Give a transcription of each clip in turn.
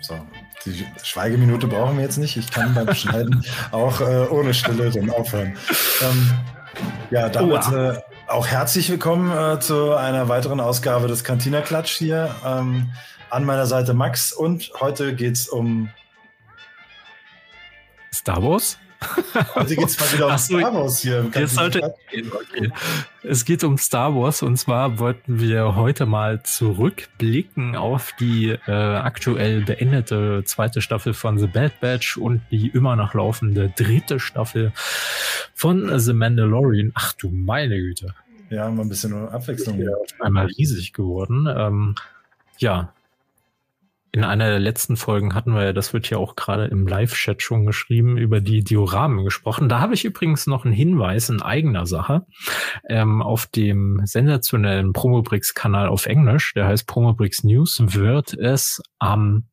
So, die Schweigeminute brauchen wir jetzt nicht. Ich kann beim Schneiden auch äh, ohne Stille dann aufhören. Ähm, ja, damit äh, auch herzlich willkommen äh, zu einer weiteren Ausgabe des Cantina Klatsch hier. Ähm, an meiner Seite Max und heute geht es um Star Wars. Heute geht es mal wieder um so, Star Wars hier. Jetzt sollte, okay. Es geht um Star Wars und zwar wollten wir heute mal zurückblicken auf die äh, aktuell beendete zweite Staffel von The Bad Batch und die immer noch laufende dritte Staffel von The Mandalorian. Ach du meine Güte. Ja, mal ein bisschen Abwechslung. Ja, einmal riesig geworden. Ähm, ja, in einer der letzten Folgen hatten wir ja, das wird ja auch gerade im Live-Chat schon geschrieben, über die Dioramen gesprochen. Da habe ich übrigens noch einen Hinweis in eigener Sache. Ähm, auf dem sensationellen Promobrix-Kanal auf Englisch, der heißt Promobrix News, wird es am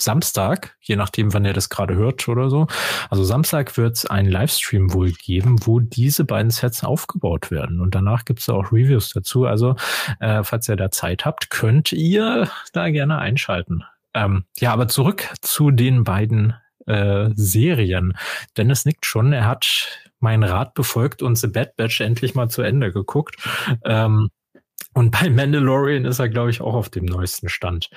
Samstag, je nachdem, wann ihr das gerade hört oder so. Also Samstag wird es einen Livestream wohl geben, wo diese beiden Sets aufgebaut werden. Und danach gibt es auch Reviews dazu. Also, äh, falls ihr da Zeit habt, könnt ihr da gerne einschalten. Ähm, ja, aber zurück zu den beiden äh, Serien. Dennis nickt schon, er hat meinen Rat befolgt und The Bad Batch endlich mal zu Ende geguckt. Ähm, und bei Mandalorian ist er, glaube ich, auch auf dem neuesten Stand.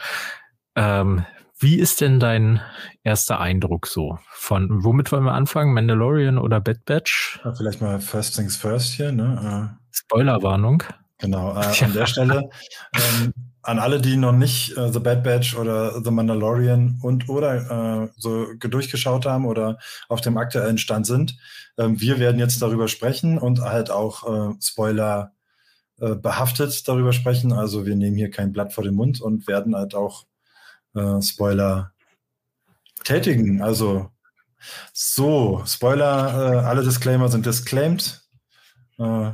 Ähm, wie ist denn dein erster Eindruck so? Von womit wollen wir anfangen? Mandalorian oder Bad Batch? Ja, vielleicht mal First Things First hier, ne? Äh, Spoilerwarnung. Genau, äh, an der Stelle. Ähm, an alle, die noch nicht äh, The Bad Batch oder The Mandalorian und oder äh, so durchgeschaut haben oder auf dem aktuellen Stand sind, ähm, wir werden jetzt darüber sprechen und halt auch äh, Spoiler äh, behaftet darüber sprechen. Also wir nehmen hier kein Blatt vor den Mund und werden halt auch äh, Spoiler tätigen. Also so, Spoiler, äh, alle Disclaimer sind disclaimed. Äh,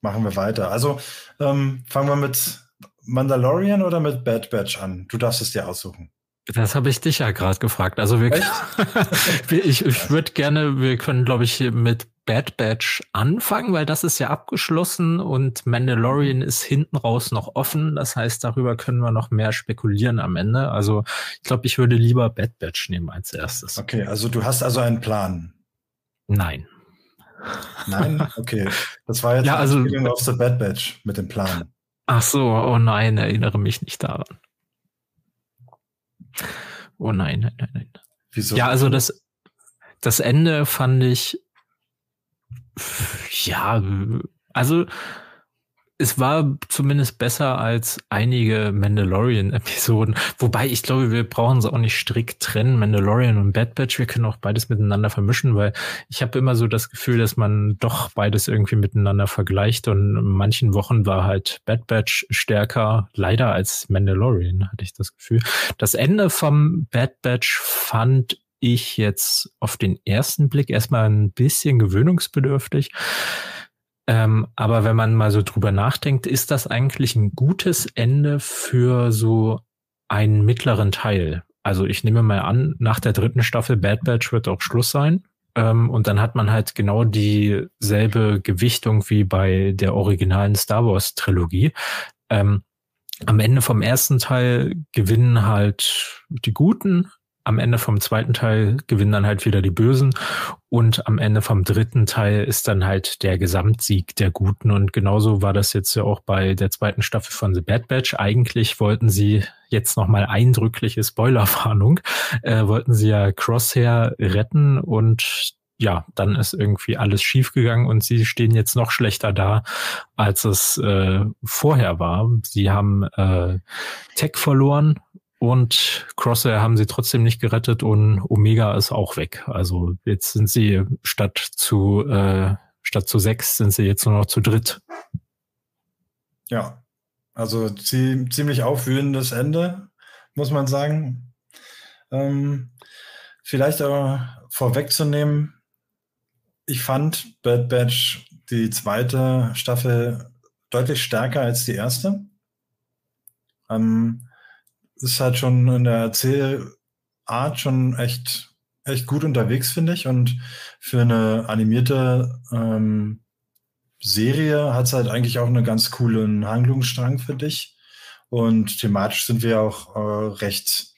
machen wir weiter. Also ähm, fangen wir mit Mandalorian oder mit Bad Batch an? Du darfst es dir aussuchen. Das habe ich dich ja gerade gefragt. Also wir, ich, ich würde gerne, wir können, glaube ich, mit Bad Batch anfangen, weil das ist ja abgeschlossen und Mandalorian ist hinten raus noch offen. Das heißt, darüber können wir noch mehr spekulieren am Ende. Also ich glaube, ich würde lieber Bad Batch nehmen als erstes. Okay, also du hast also einen Plan. Nein. Nein? Okay. Das war jetzt ja, also, auf The Bad Batch mit dem Plan. Ach so, oh nein, erinnere mich nicht daran. Oh nein, nein, nein, nein. Wieso? Ja, also das, das Ende fand ich, ja, also es war zumindest besser als einige Mandalorian-Episoden. Wobei ich glaube, wir brauchen es auch nicht strikt trennen, Mandalorian und Bad Batch. Wir können auch beides miteinander vermischen, weil ich habe immer so das Gefühl, dass man doch beides irgendwie miteinander vergleicht. Und in manchen Wochen war halt Bad Batch stärker, leider als Mandalorian, hatte ich das Gefühl. Das Ende vom Bad Batch fand ich jetzt auf den ersten Blick erstmal ein bisschen gewöhnungsbedürftig. Ähm, aber wenn man mal so drüber nachdenkt, ist das eigentlich ein gutes Ende für so einen mittleren Teil. Also ich nehme mal an, nach der dritten Staffel Bad Batch wird auch Schluss sein. Ähm, und dann hat man halt genau dieselbe Gewichtung wie bei der originalen Star Wars Trilogie. Ähm, am Ende vom ersten Teil gewinnen halt die Guten, am Ende vom zweiten Teil gewinnen dann halt wieder die Bösen und am Ende vom dritten Teil ist dann halt der Gesamtsieg der Guten und genauso war das jetzt ja auch bei der zweiten Staffel von The Bad Batch. Eigentlich wollten sie jetzt nochmal eindrückliche Spoilerwarnung, äh, wollten sie ja Crosshair retten und ja, dann ist irgendwie alles schiefgegangen und sie stehen jetzt noch schlechter da, als es äh, vorher war. Sie haben äh, Tech verloren, und Crosshair haben sie trotzdem nicht gerettet und Omega ist auch weg. Also jetzt sind sie statt zu äh, statt zu sechs sind sie jetzt nur noch zu dritt. Ja, also ziemlich aufwühlendes Ende, muss man sagen. Ähm, vielleicht aber vorwegzunehmen, ich fand Bad Batch die zweite Staffel deutlich stärker als die erste. Ähm, ist halt schon in der Erzählart schon echt, echt gut unterwegs, finde ich. Und für eine animierte ähm, Serie hat es halt eigentlich auch einen ganz coolen Handlungsstrang für dich. Und thematisch sind wir auch äh, recht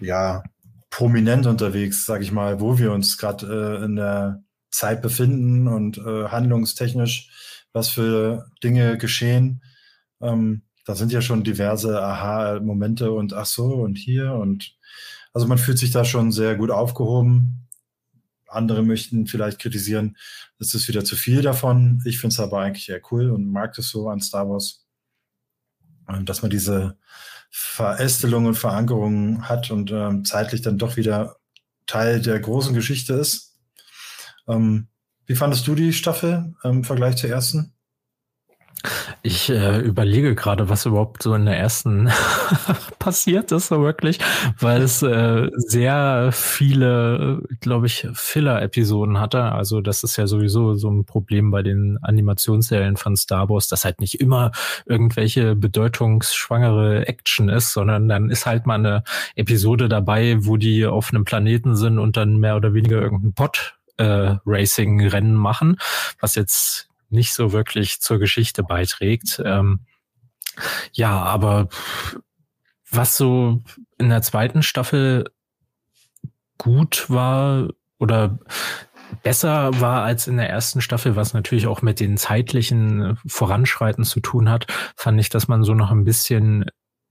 ja, prominent unterwegs, sage ich mal, wo wir uns gerade äh, in der Zeit befinden und äh, handlungstechnisch, was für Dinge geschehen. Ähm, da sind ja schon diverse Aha-Momente und ach so und hier und also man fühlt sich da schon sehr gut aufgehoben. Andere möchten vielleicht kritisieren, es ist wieder zu viel davon. Ich finde es aber eigentlich eher cool und mag es so an Star Wars, dass man diese Verästelung und Verankerung hat und ähm, zeitlich dann doch wieder Teil der großen Geschichte ist. Ähm, wie fandest du die Staffel im Vergleich zur ersten? Ich äh, überlege gerade, was überhaupt so in der ersten passiert ist, so wirklich, weil es äh, sehr viele, glaube ich, Filler-Episoden hatte. Also das ist ja sowieso so ein Problem bei den Animationsserien von Star Wars, dass halt nicht immer irgendwelche bedeutungsschwangere Action ist, sondern dann ist halt mal eine Episode dabei, wo die auf einem Planeten sind und dann mehr oder weniger irgendein Pod äh, Racing-Rennen machen, was jetzt nicht so wirklich zur Geschichte beiträgt. Ähm, ja, aber was so in der zweiten Staffel gut war oder besser war als in der ersten Staffel, was natürlich auch mit den zeitlichen Voranschreiten zu tun hat, fand ich, dass man so noch ein bisschen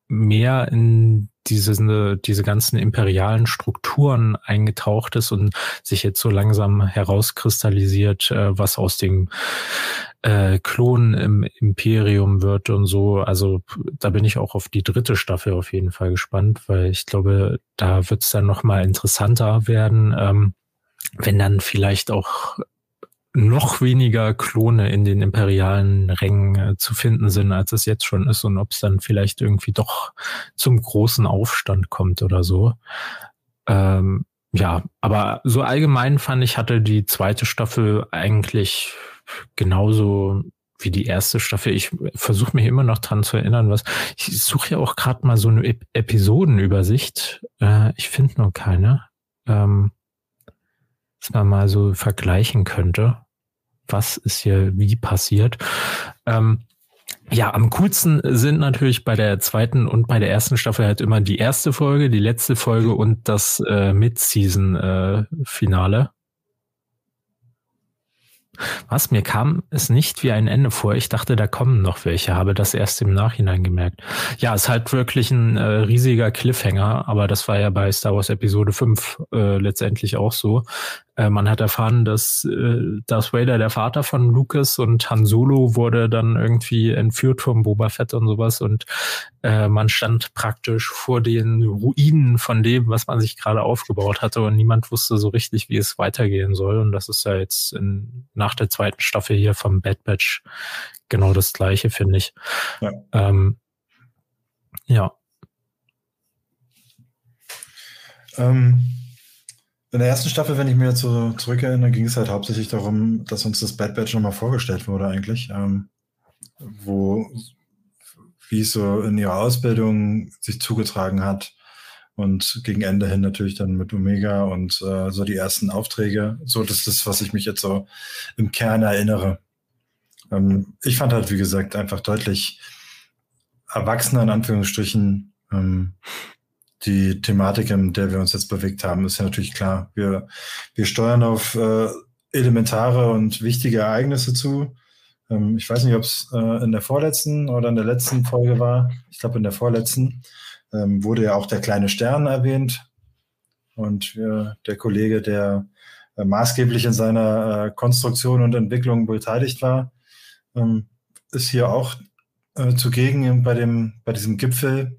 mehr in diese, diese ganzen imperialen Strukturen eingetaucht ist und sich jetzt so langsam herauskristallisiert, äh, was aus dem äh, Klon im Imperium wird und so. Also da bin ich auch auf die dritte Staffel auf jeden Fall gespannt, weil ich glaube, da wird es dann nochmal interessanter werden, ähm, wenn dann vielleicht auch noch weniger Klone in den imperialen Rängen äh, zu finden sind, als es jetzt schon ist und ob es dann vielleicht irgendwie doch zum großen Aufstand kommt oder so. Ähm, ja, aber so allgemein fand ich, hatte die zweite Staffel eigentlich genauso wie die erste Staffel. Ich versuche mich immer noch dran zu erinnern, was ich suche ja auch gerade mal so eine Ep Episodenübersicht. Äh, ich finde nur keine. Ähm, dass man mal so vergleichen könnte, was ist hier wie passiert. Ähm, ja, am coolsten sind natürlich bei der zweiten und bei der ersten Staffel halt immer die erste Folge, die letzte Folge und das äh, Mid-Season-Finale. Äh, was? Mir kam es nicht wie ein Ende vor. Ich dachte, da kommen noch welche, habe das erst im Nachhinein gemerkt. Ja, ist halt wirklich ein äh, riesiger Cliffhanger, aber das war ja bei Star Wars Episode 5 äh, letztendlich auch so. Äh, man hat erfahren, dass äh, Darth Vader der Vater von Lucas und Han Solo wurde dann irgendwie entführt vom Boba Fett und sowas und äh, man stand praktisch vor den Ruinen von dem, was man sich gerade aufgebaut hatte und niemand wusste so richtig, wie es weitergehen soll und das ist ja jetzt in, nach der zweiten Staffel hier vom Bad Batch genau das gleiche, finde ich. Ja. Ähm, ja. Ähm, in der ersten Staffel, wenn ich mir jetzt so zurückerinnere, ging es halt hauptsächlich darum, dass uns das Bad Batch nochmal vorgestellt wurde eigentlich, ähm, wo wie es so in ihrer Ausbildung sich zugetragen hat und gegen Ende hin natürlich dann mit Omega und äh, so die ersten Aufträge. So, das ist das, was ich mich jetzt so im Kern erinnere. Ähm, ich fand halt, wie gesagt, einfach deutlich erwachsener in Anführungsstrichen ähm, die Thematik, in der wir uns jetzt bewegt haben, ist ja natürlich klar. Wir, wir steuern auf äh, elementare und wichtige Ereignisse zu. Ähm, ich weiß nicht, ob es äh, in der vorletzten oder in der letzten Folge war. Ich glaube, in der vorletzten ähm, wurde ja auch der kleine Stern erwähnt. Und äh, der Kollege, der äh, maßgeblich in seiner äh, Konstruktion und Entwicklung beteiligt war, ähm, ist hier auch äh, zugegen bei, dem, bei diesem Gipfel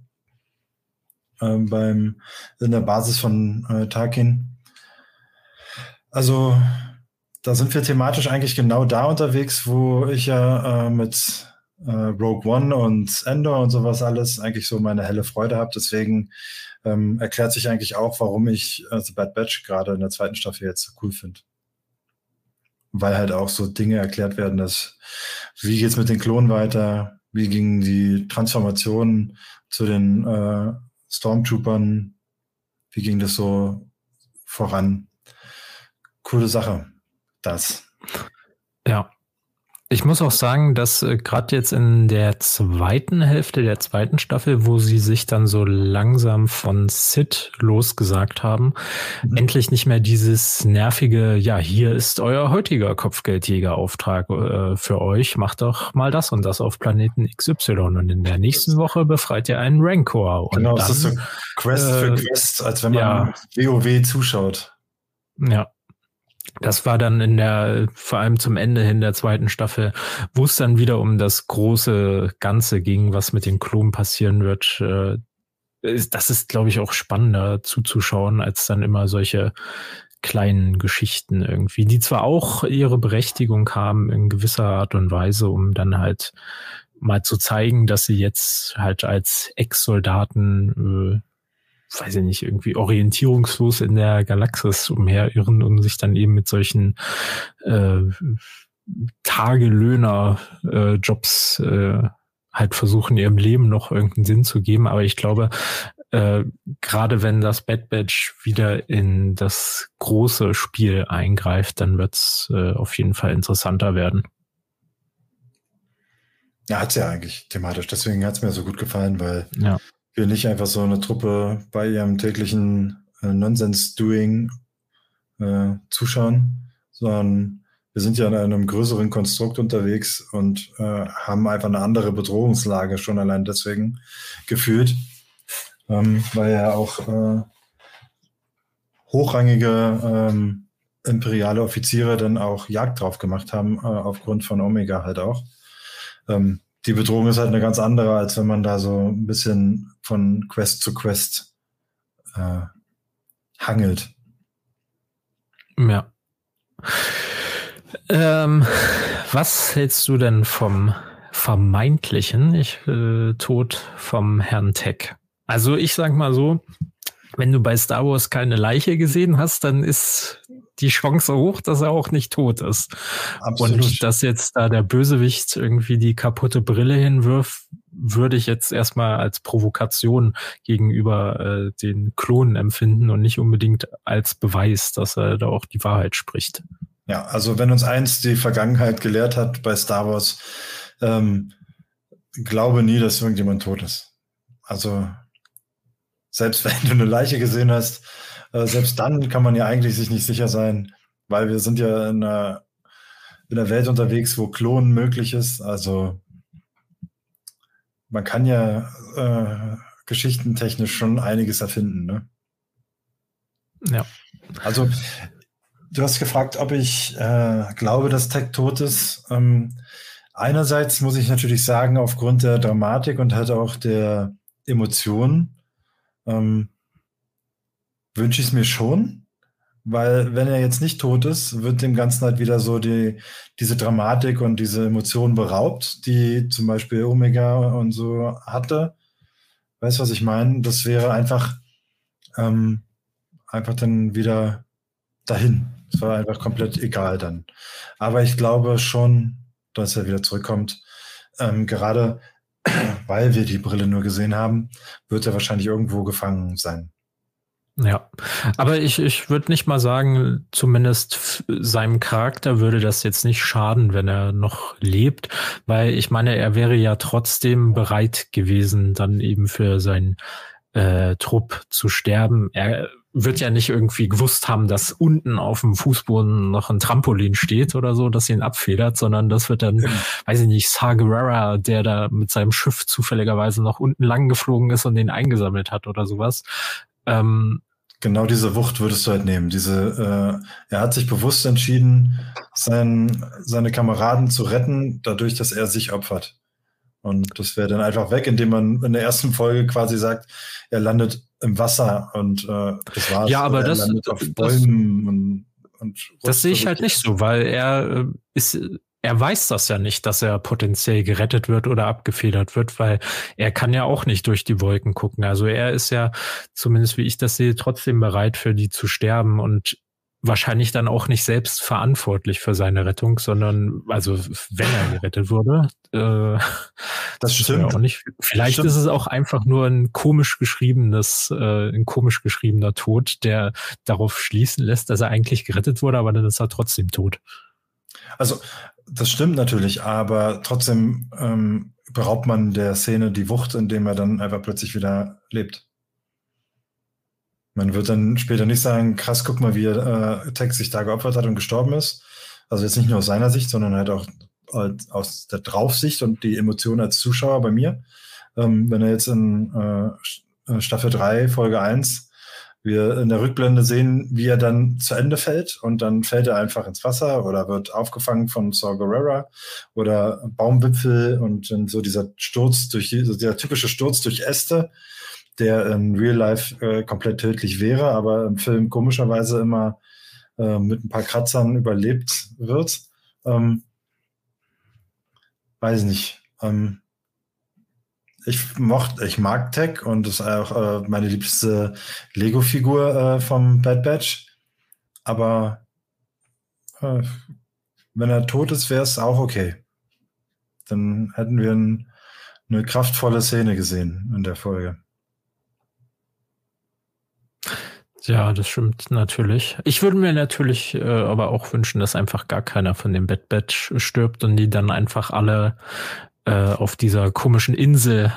äh, beim, in der Basis von äh, Tarkin. Also da sind wir thematisch eigentlich genau da unterwegs, wo ich ja äh, mit äh, Rogue One und Endor und sowas alles eigentlich so meine helle Freude habe. Deswegen ähm, erklärt sich eigentlich auch, warum ich äh, The Bad Batch gerade in der zweiten Staffel jetzt so cool finde. Weil halt auch so Dinge erklärt werden, dass wie geht's mit den Klonen weiter, wie ging die Transformation zu den äh, Stormtroopern, wie ging das so voran? Coole Sache, das. Ja. Ich muss auch sagen, dass äh, gerade jetzt in der zweiten Hälfte der zweiten Staffel, wo sie sich dann so langsam von Sid losgesagt haben, mhm. endlich nicht mehr dieses nervige, ja, hier ist euer heutiger Kopfgeldjägerauftrag äh, für euch, macht doch mal das und das auf Planeten XY und in der nächsten Woche befreit ihr einen Rancor. Und genau, dann, das ist so Quest äh, für Quest, als wenn man ja, WoW zuschaut. Ja, das war dann in der, vor allem zum Ende hin der zweiten Staffel, wo es dann wieder um das große Ganze ging, was mit den Klonen passieren wird. Äh, das ist, glaube ich, auch spannender zuzuschauen, als dann immer solche kleinen Geschichten irgendwie, die zwar auch ihre Berechtigung haben in gewisser Art und Weise, um dann halt mal zu zeigen, dass sie jetzt halt als Ex-Soldaten äh, weiß ich nicht, irgendwie orientierungslos in der Galaxis umherirren und sich dann eben mit solchen äh, Tagelöhner-Jobs äh, äh, halt versuchen, ihrem Leben noch irgendeinen Sinn zu geben. Aber ich glaube, äh, gerade wenn das Bad Batch wieder in das große Spiel eingreift, dann wird's äh, auf jeden Fall interessanter werden. Ja, hat's ja eigentlich thematisch. Deswegen hat's mir so gut gefallen, weil ja wir nicht einfach so eine Truppe bei ihrem täglichen äh, Nonsens-Doing äh, zuschauen, sondern wir sind ja in einem größeren Konstrukt unterwegs und äh, haben einfach eine andere Bedrohungslage schon allein deswegen gefühlt, ähm, weil ja auch äh, hochrangige ähm, imperiale Offiziere dann auch Jagd drauf gemacht haben, äh, aufgrund von Omega halt auch. Ähm, die Bedrohung ist halt eine ganz andere, als wenn man da so ein bisschen von Quest zu Quest äh, hangelt. Ja. Ähm, was hältst du denn vom vermeintlichen ich, äh, Tod vom Herrn Tech? Also ich sag mal so, wenn du bei Star Wars keine Leiche gesehen hast, dann ist die Chance hoch, dass er auch nicht tot ist. Absolut. Und dass jetzt da der Bösewicht irgendwie die kaputte Brille hinwirft, würde ich jetzt erstmal als Provokation gegenüber äh, den Klonen empfinden und nicht unbedingt als Beweis, dass er da auch die Wahrheit spricht. Ja, also wenn uns eins die Vergangenheit gelehrt hat bei Star Wars, ähm, glaube nie, dass irgendjemand tot ist. Also selbst wenn du eine Leiche gesehen hast, äh, selbst dann kann man ja eigentlich sich nicht sicher sein, weil wir sind ja in einer, in einer Welt unterwegs, wo Klonen möglich ist. Also man kann ja äh, geschichtentechnisch schon einiges erfinden. Ne? Ja. Also du hast gefragt, ob ich äh, glaube, dass Tech tot ist. Ähm, einerseits muss ich natürlich sagen, aufgrund der Dramatik und halt auch der Emotionen ähm, wünsche ich es mir schon, weil wenn er jetzt nicht tot ist, wird dem Ganzen halt wieder so die, diese Dramatik und diese Emotionen beraubt, die zum Beispiel Omega und so hatte. Weißt du, was ich meine? Das wäre einfach, ähm, einfach dann wieder dahin. Es war einfach komplett egal dann. Aber ich glaube schon, dass er wieder zurückkommt. Ähm, gerade weil wir die Brille nur gesehen haben, wird er wahrscheinlich irgendwo gefangen sein. Ja, aber ich, ich würde nicht mal sagen, zumindest seinem Charakter würde das jetzt nicht schaden, wenn er noch lebt, weil ich meine, er wäre ja trotzdem bereit gewesen, dann eben für seinen äh, Trupp zu sterben. Er wird ja nicht irgendwie gewusst haben, dass unten auf dem Fußboden noch ein Trampolin steht oder so, dass ihn abfedert, sondern das wird dann, weiß ich nicht, Sagarera, der da mit seinem Schiff zufälligerweise noch unten lang geflogen ist und den eingesammelt hat oder sowas. Ähm, Genau diese Wucht würdest du halt nehmen. Diese, äh, er hat sich bewusst entschieden, sein, seine Kameraden zu retten, dadurch, dass er sich opfert. Und das wäre dann einfach weg, indem man in der ersten Folge quasi sagt, er landet im Wasser und äh, das war's. Ja, aber das, auf Bäumen das, und, und das sehe ich halt nicht so, weil er äh, ist er weiß das ja nicht, dass er potenziell gerettet wird oder abgefedert wird, weil er kann ja auch nicht durch die Wolken gucken. Also er ist ja, zumindest wie ich das sehe, trotzdem bereit für die zu sterben und wahrscheinlich dann auch nicht selbst verantwortlich für seine Rettung, sondern also wenn er gerettet wurde, äh, das stimmt. Auch nicht. Vielleicht stimmt. ist es auch einfach nur ein komisch geschriebenes, äh, ein komisch geschriebener Tod, der darauf schließen lässt, dass er eigentlich gerettet wurde, aber dann ist er trotzdem tot. Also das stimmt natürlich, aber trotzdem ähm, beraubt man der Szene die Wucht, indem er dann einfach plötzlich wieder lebt. Man wird dann später nicht sagen, krass, guck mal, wie äh, Tex sich da geopfert hat und gestorben ist. Also jetzt nicht nur aus seiner Sicht, sondern halt auch aus der Draufsicht und die Emotionen als Zuschauer bei mir. Ähm, wenn er jetzt in äh, Staffel 3, Folge 1 wir in der Rückblende sehen, wie er dann zu Ende fällt und dann fällt er einfach ins Wasser oder wird aufgefangen von Saw Gerrera oder Baumwipfel und dann so dieser Sturz durch, also dieser typische Sturz durch Äste, der in Real Life äh, komplett tödlich wäre, aber im Film komischerweise immer äh, mit ein paar Kratzern überlebt wird. Ähm, weiß nicht. Ähm, ich mochte, ich mag Tech und ist auch äh, meine liebste Lego-Figur äh, vom Bad Batch. Aber äh, wenn er tot ist, wäre es auch okay. Dann hätten wir ein, eine kraftvolle Szene gesehen in der Folge. Ja, das stimmt natürlich. Ich würde mir natürlich äh, aber auch wünschen, dass einfach gar keiner von dem Bad Batch stirbt und die dann einfach alle äh, auf dieser komischen Insel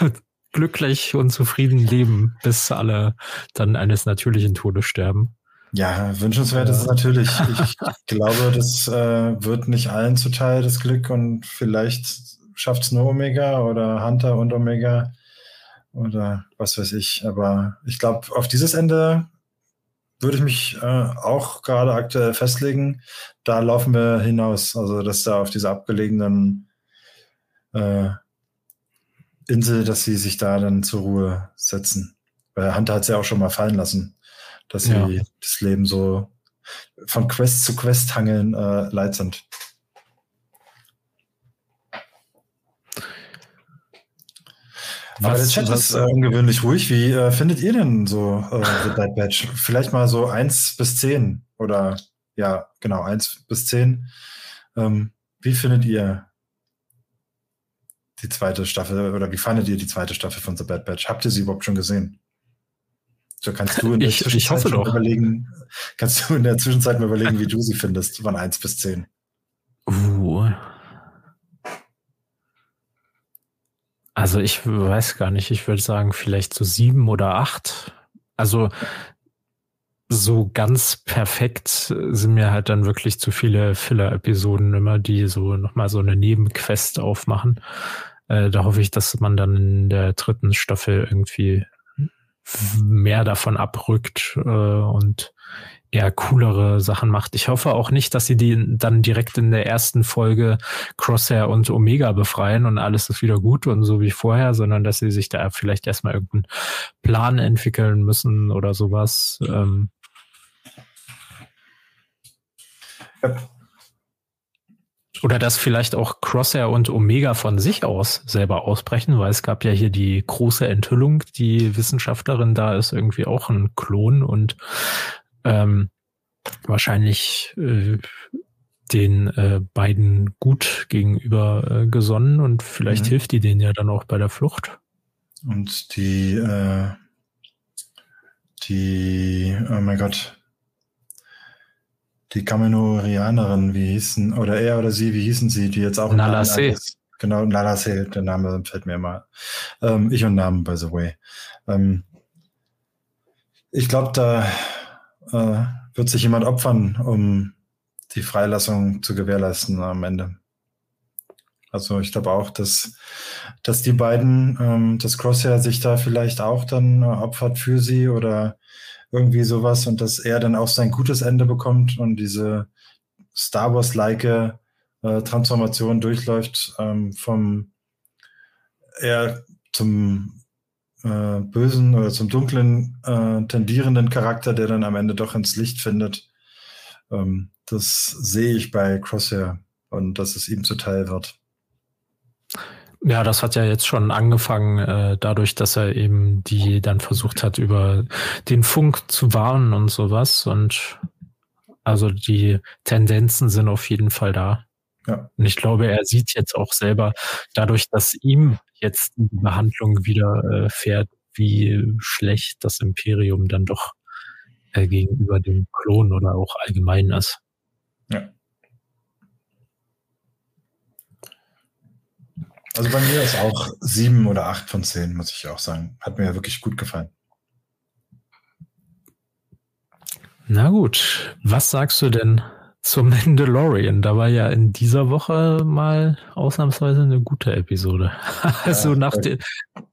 glücklich und zufrieden leben, bis alle dann eines natürlichen Todes sterben. Ja, wünschenswert ist es natürlich. Ich glaube, das äh, wird nicht allen zuteil, das Glück, und vielleicht schafft es nur Omega oder Hunter und Omega oder was weiß ich. Aber ich glaube, auf dieses Ende würde ich mich äh, auch gerade aktuell festlegen. Da laufen wir hinaus. Also, dass da auf diese abgelegenen äh, Insel, dass sie sich da dann zur Ruhe setzen. Weil Hunter hat es ja auch schon mal fallen lassen, dass sie ja. das Leben so von Quest zu Quest hangeln äh, leid sind. Aber der Chat ist äh, ungewöhnlich ruhig. Wie äh, findet ihr denn so äh, The Bad Batch? Vielleicht mal so eins bis zehn oder ja, genau, eins bis zehn. Ähm, wie findet ihr die zweite Staffel oder wie fandet ihr die zweite Staffel von The Bad Batch? Habt ihr sie überhaupt schon gesehen? So kannst du in der ich, ich hoffe doch. überlegen, kannst du in der Zwischenzeit mal überlegen, wie du sie findest, von 1 bis 10. Uh. Also ich weiß gar nicht, ich würde sagen, vielleicht so sieben oder acht. Also so ganz perfekt sind mir halt dann wirklich zu viele Filler-Episoden immer, die so nochmal so eine Nebenquest aufmachen. Äh, da hoffe ich, dass man dann in der dritten Staffel irgendwie mehr davon abrückt äh, und eher coolere Sachen macht. Ich hoffe auch nicht, dass sie die dann direkt in der ersten Folge Crosshair und Omega befreien und alles ist wieder gut und so wie vorher, sondern dass sie sich da vielleicht erstmal irgendeinen Plan entwickeln müssen oder sowas. Ähm. Ja. Oder dass vielleicht auch Crosshair und Omega von sich aus selber ausbrechen, weil es gab ja hier die große Enthüllung, die Wissenschaftlerin da ist irgendwie auch ein Klon und ähm, wahrscheinlich äh, den äh, beiden gut gegenüber äh, gesonnen und vielleicht mhm. hilft die denen ja dann auch bei der Flucht. Und die, äh, die, oh mein Gott, die Kaminorianerin, wie hießen, oder er oder sie, wie hießen sie, die jetzt auch Nalase. Genau, Nalase, der Name fällt mir mal. Ähm, ich und Namen, by the way. Ähm, ich glaube, da äh, wird sich jemand opfern, um die Freilassung zu gewährleisten am Ende. Also ich glaube auch, dass, dass die beiden, ähm, das Crosshair sich da vielleicht auch dann äh, opfert für sie oder irgendwie sowas und dass er dann auch sein gutes Ende bekommt und diese Star Wars-like äh, Transformation durchläuft ähm, vom eher zum äh, bösen oder zum dunklen äh, tendierenden Charakter, der dann am Ende doch ins Licht findet. Ähm, das sehe ich bei Crosshair und dass es ihm zuteil wird. Ja, das hat ja jetzt schon angefangen, äh, dadurch, dass er eben die dann versucht hat, über den Funk zu warnen und sowas. Und also die Tendenzen sind auf jeden Fall da. Ja. Und ich glaube, er sieht jetzt auch selber, dadurch, dass ihm jetzt die Behandlung wieder äh, fährt, wie schlecht das Imperium dann doch äh, gegenüber dem Klon oder auch allgemein ist. Ja. Also bei mir ist auch sieben oder acht von zehn, muss ich auch sagen. Hat mir wirklich gut gefallen. Na gut, was sagst du denn zum Mandalorian? Da war ja in dieser Woche mal ausnahmsweise eine gute Episode. also ja, nach, de,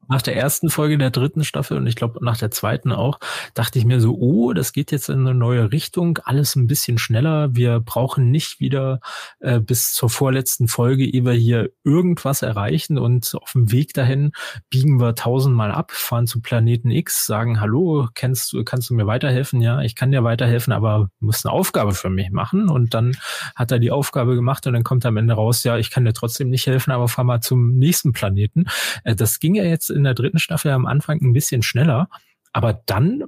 nach der ersten Folge der dritten Staffel und ich glaube nach der zweiten auch, dachte ich mir so, oh, das geht jetzt in eine neue Richtung, alles ein bisschen schneller. Wir brauchen nicht wieder äh, bis zur vorletzten Folge, ehe wir hier irgendwas erreichen und auf dem Weg dahin biegen wir tausendmal ab, fahren zu Planeten X, sagen, hallo, kennst du, kannst du mir weiterhelfen? Ja, ich kann dir weiterhelfen, aber du musst eine Aufgabe für mich machen. Und dann hat er die Aufgabe gemacht und dann kommt am Ende raus, ja, ich kann dir trotzdem nicht helfen, aber fahr mal zum nächsten Planeten. Äh, das ging ja jetzt in der dritten Staffel am Anfang ein bisschen schneller, aber dann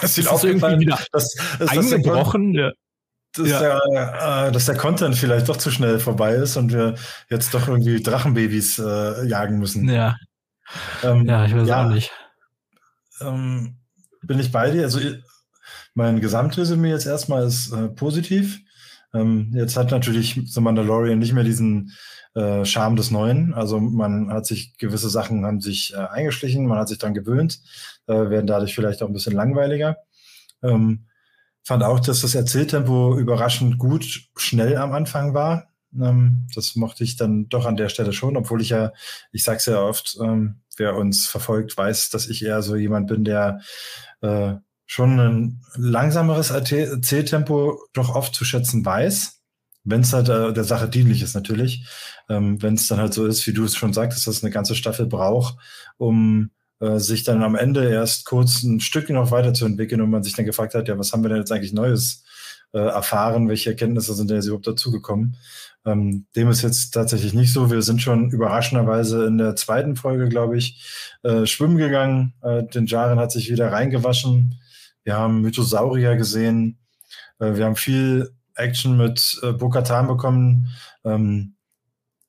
das ist es irgendwie wieder das, das, eingebrochen. Das, dass, ja. der, äh, dass der Content vielleicht doch zu schnell vorbei ist und wir jetzt doch irgendwie Drachenbabys äh, jagen müssen. Ja. Ähm, ja, ich weiß ja, auch nicht. Ähm, bin ich bei dir? Also mein Gesamtresümee jetzt erstmal ist äh, positiv. Ähm, jetzt hat natürlich The Mandalorian nicht mehr diesen äh, Charme des Neuen. Also man hat sich gewisse Sachen haben sich äh, eingeschlichen, man hat sich dann gewöhnt, äh, werden dadurch vielleicht auch ein bisschen langweiliger. Ähm, fand auch, dass das Erzähltempo überraschend gut schnell am Anfang war. Ähm, das mochte ich dann doch an der Stelle schon, obwohl ich ja, ich sag's ja oft, ähm, wer uns verfolgt, weiß, dass ich eher so jemand bin, der äh, schon ein langsameres Erzähltempo doch oft zu schätzen weiß wenn es halt äh, der Sache dienlich ist natürlich, ähm, wenn es dann halt so ist, wie du es schon sagtest, dass es eine ganze Staffel braucht, um äh, sich dann am Ende erst kurz ein Stück noch weiterzuentwickeln und man sich dann gefragt hat, ja, was haben wir denn jetzt eigentlich Neues äh, erfahren, welche Erkenntnisse sind denn jetzt überhaupt dazugekommen? Ähm, dem ist jetzt tatsächlich nicht so. Wir sind schon überraschenderweise in der zweiten Folge, glaube ich, äh, schwimmen gegangen. Äh, den Jaren hat sich wieder reingewaschen. Wir haben Mythosaurier gesehen. Äh, wir haben viel Action mit äh, Bo-Katan bekommen. Ähm,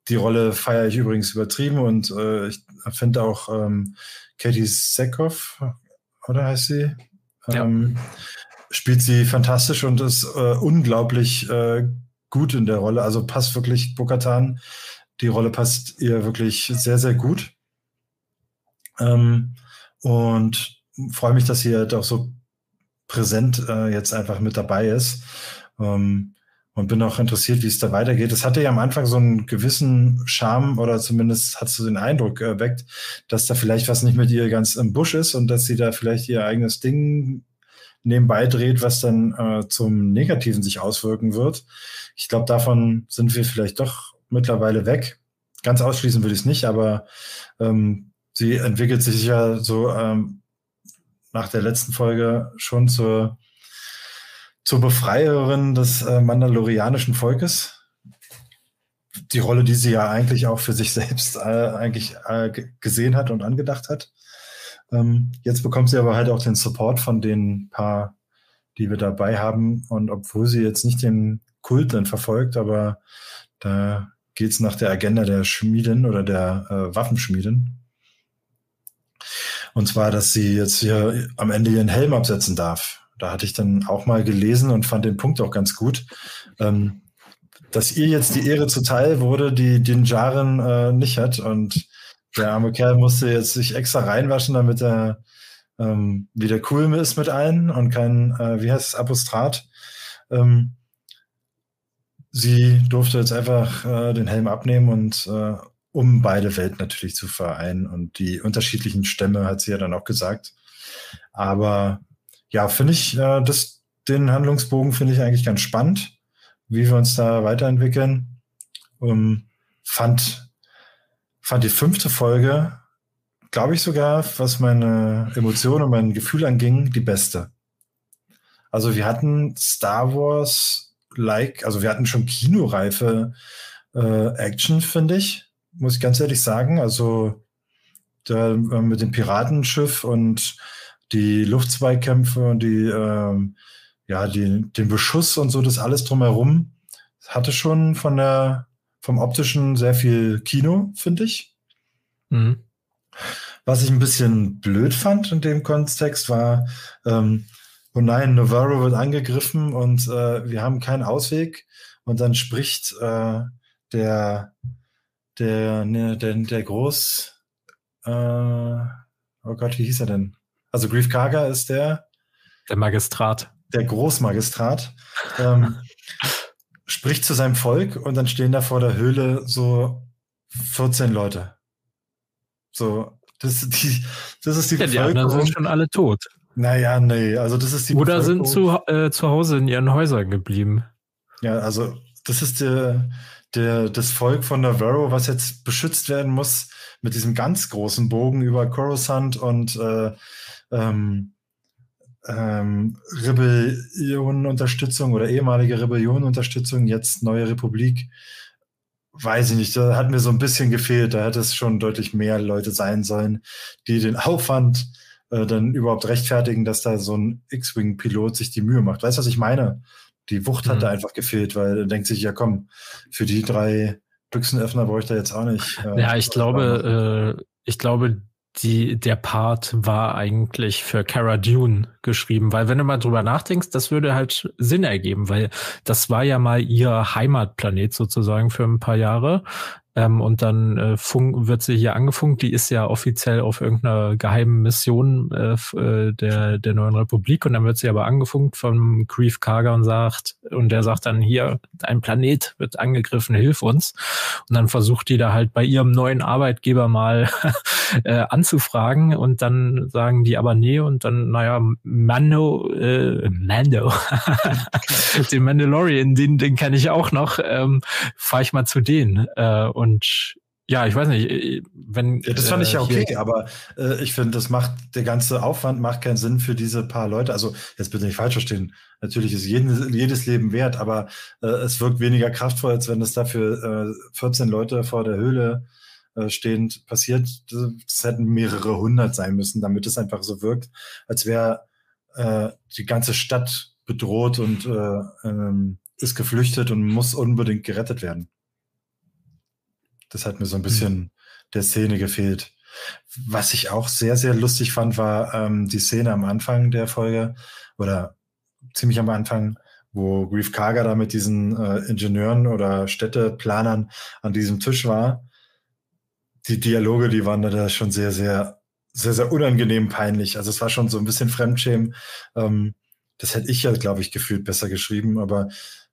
die Rolle feiere ich übrigens übertrieben und äh, ich finde auch ähm, Katie Seckhoff, oder heißt sie? Ähm, ja. Spielt sie fantastisch und ist äh, unglaublich äh, gut in der Rolle. Also passt wirklich Bokatan. Die Rolle passt ihr wirklich sehr, sehr gut. Ähm, und freue mich, dass sie halt auch so präsent äh, jetzt einfach mit dabei ist. Ähm, und bin auch interessiert, wie es da weitergeht. Es hatte ja am Anfang so einen gewissen Charme oder zumindest hast du den Eindruck erweckt, dass da vielleicht was nicht mit ihr ganz im Busch ist und dass sie da vielleicht ihr eigenes Ding nebenbei dreht, was dann äh, zum Negativen sich auswirken wird. Ich glaube, davon sind wir vielleicht doch mittlerweile weg. Ganz ausschließen würde ich es nicht, aber ähm, sie entwickelt sich ja so ähm, nach der letzten Folge schon zur zur Befreierin des äh, mandalorianischen Volkes. Die Rolle, die sie ja eigentlich auch für sich selbst äh, eigentlich äh, gesehen hat und angedacht hat. Ähm, jetzt bekommt sie aber halt auch den Support von den paar, die wir dabei haben. Und obwohl sie jetzt nicht den Kult dann verfolgt, aber da geht es nach der Agenda der Schmieden oder der äh, Waffenschmieden. Und zwar, dass sie jetzt hier am Ende ihren Helm absetzen darf. Da hatte ich dann auch mal gelesen und fand den Punkt auch ganz gut. Ähm, dass ihr jetzt die Ehre zuteil wurde, die den Jaren äh, nicht hat. Und der arme Kerl musste jetzt sich extra reinwaschen, damit er ähm, wieder cool ist mit allen und kein, äh, wie heißt es, Apostrat. Ähm, sie durfte jetzt einfach äh, den Helm abnehmen und äh, um beide Welten natürlich zu vereinen. Und die unterschiedlichen Stämme hat sie ja dann auch gesagt. Aber ja, finde ich, äh, das, den Handlungsbogen finde ich eigentlich ganz spannend, wie wir uns da weiterentwickeln. Ähm, fand, fand die fünfte Folge, glaube ich sogar, was meine Emotionen und mein Gefühl anging, die beste. Also wir hatten Star Wars like, also wir hatten schon kinoreife äh, Action, finde ich, muss ich ganz ehrlich sagen. Also da, äh, mit dem Piratenschiff und die Luftzweikämpfe und die, ähm, ja, die, den Beschuss und so, das alles drumherum hatte schon von der, vom optischen sehr viel Kino, finde ich. Mhm. Was ich ein bisschen blöd fand in dem Kontext war, ähm, oh nein, Navarro wird angegriffen und äh, wir haben keinen Ausweg. Und dann spricht äh, der, der, ne, der, der Groß, äh, oh Gott, wie hieß er denn? Also Grief Karga ist der. Der Magistrat. Der Großmagistrat. Ähm, spricht zu seinem Volk und dann stehen da vor der Höhle so 14 Leute. So, das, die, das ist die ja, Bevölkerung. Die anderen sind schon alle tot. Naja, nee, also das ist die Oder sind zu, äh, zu Hause in ihren Häusern geblieben. Ja, also das ist der, der, das Volk von Navarro, was jetzt beschützt werden muss mit diesem ganz großen Bogen über Coruscant und äh, ähm, ähm, Rebellionenunterstützung oder ehemalige Rebellionenunterstützung, jetzt neue Republik. Weiß ich nicht, da hat mir so ein bisschen gefehlt. Da hätte es schon deutlich mehr Leute sein sollen, die den Aufwand äh, dann überhaupt rechtfertigen, dass da so ein X-Wing-Pilot sich die Mühe macht. Weißt du, was ich meine? Die Wucht hat mhm. da einfach gefehlt, weil er denkt sich, ja komm, für die drei Büchsenöffner brauche ich da jetzt auch nicht. Äh, ja, ich glaube, äh, ich glaube, die, der Part war eigentlich für Cara Dune geschrieben, weil wenn du mal drüber nachdenkst, das würde halt Sinn ergeben, weil das war ja mal ihr Heimatplanet sozusagen für ein paar Jahre. Ähm, und dann äh, funk, wird sie hier angefunkt. Die ist ja offiziell auf irgendeiner geheimen Mission äh, äh, der, der neuen Republik. Und dann wird sie aber angefunkt vom Grief Karga und sagt, und der sagt dann hier, ein Planet wird angegriffen, hilf uns. Und dann versucht die da halt bei ihrem neuen Arbeitgeber mal äh, anzufragen. Und dann sagen die aber nee. Und dann, naja, Mando, äh, Mando, den Mandalorian, den, den kenne ich auch noch, ähm, fahre ich mal zu denen. Äh, ja, ich weiß nicht, äh, wenn. Ja, das fand ich ja äh, okay, aber äh, ich finde, das macht, der ganze Aufwand macht keinen Sinn für diese paar Leute. Also, jetzt bitte nicht falsch verstehen. Natürlich ist jeden, jedes Leben wert, aber äh, es wirkt weniger kraftvoll, als wenn es dafür äh, 14 Leute vor der Höhle äh, stehend passiert. Das hätten mehrere hundert sein müssen, damit es einfach so wirkt, als wäre die ganze Stadt bedroht und äh, ähm, ist geflüchtet und muss unbedingt gerettet werden. Das hat mir so ein bisschen mhm. der Szene gefehlt. Was ich auch sehr, sehr lustig fand, war ähm, die Szene am Anfang der Folge oder ziemlich am Anfang, wo Grief Karga da mit diesen äh, Ingenieuren oder Städteplanern an diesem Tisch war. Die Dialoge, die waren da schon sehr, sehr, sehr, sehr unangenehm peinlich. Also es war schon so ein bisschen Fremdschämen. Ähm, das hätte ich ja, glaube ich, gefühlt besser geschrieben, aber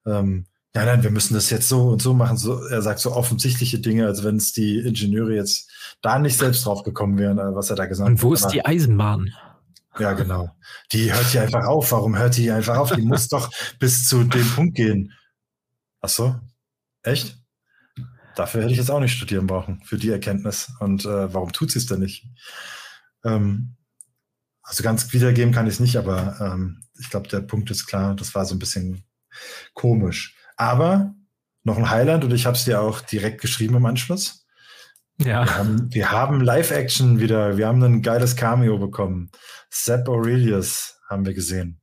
ähm, Nein, nein, wir müssen das jetzt so und so machen. So, er sagt so offensichtliche Dinge, als wenn es die Ingenieure jetzt da nicht selbst drauf gekommen wären, äh, was er da gesagt hat. Und wo ist die Eisenbahn? Ja, genau. Die hört hier einfach auf. Warum hört die einfach auf? Die muss doch bis zu dem Punkt gehen. Ach so? Echt? Dafür hätte ich jetzt auch nicht studieren brauchen, für die Erkenntnis. Und äh, warum tut sie es denn nicht? Ähm, also ganz wiedergeben kann ich es nicht, aber ähm, ich glaube, der Punkt ist klar. Das war so ein bisschen komisch. Aber noch ein Highlight und ich habe es dir auch direkt geschrieben im Anschluss. Ja. Wir haben, wir haben Live-Action wieder. Wir haben ein geiles Cameo bekommen. Sepp Aurelius haben wir gesehen.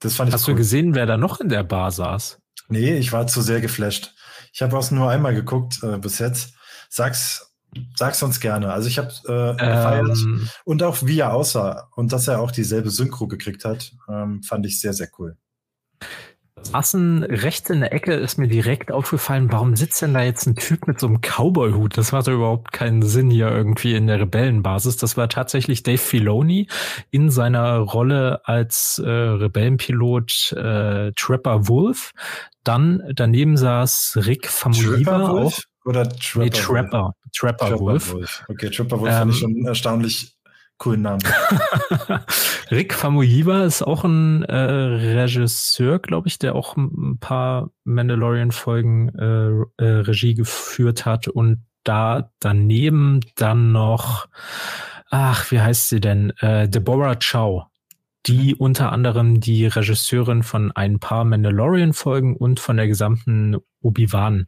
Das fand ich Hast cool. du gesehen, wer da noch in der Bar saß? Nee, ich war zu sehr geflasht. Ich habe auch nur einmal geguckt äh, bis jetzt. Sag's, sag's uns gerne. Also ich habe äh, gefeiert ähm, und auch wie er aussah und dass er auch dieselbe Synchro gekriegt hat, ähm, fand ich sehr, sehr cool saßen rechts in der Ecke, ist mir direkt aufgefallen, warum sitzt denn da jetzt ein Typ mit so einem Cowboy-Hut? Das macht überhaupt keinen Sinn hier irgendwie in der Rebellenbasis. Das war tatsächlich Dave Filoni in seiner Rolle als äh, Rebellenpilot äh, Trapper Wolf. Dann daneben saß Rick Famuyiwa auch. Oder Trapper? Nee, Trapper. Trapper, Trapper Wolf. Wolf. Okay, Trapper Wolf ähm, fand ich schon erstaunlich coolen Namen. Rick Famuyiwa ist auch ein äh, Regisseur, glaube ich, der auch ein paar Mandalorian-Folgen äh, äh, Regie geführt hat und da daneben dann noch, ach, wie heißt sie denn? Äh, Deborah Chow die unter anderem die Regisseurin von ein paar Mandalorian-Folgen und von der gesamten Obi-Wan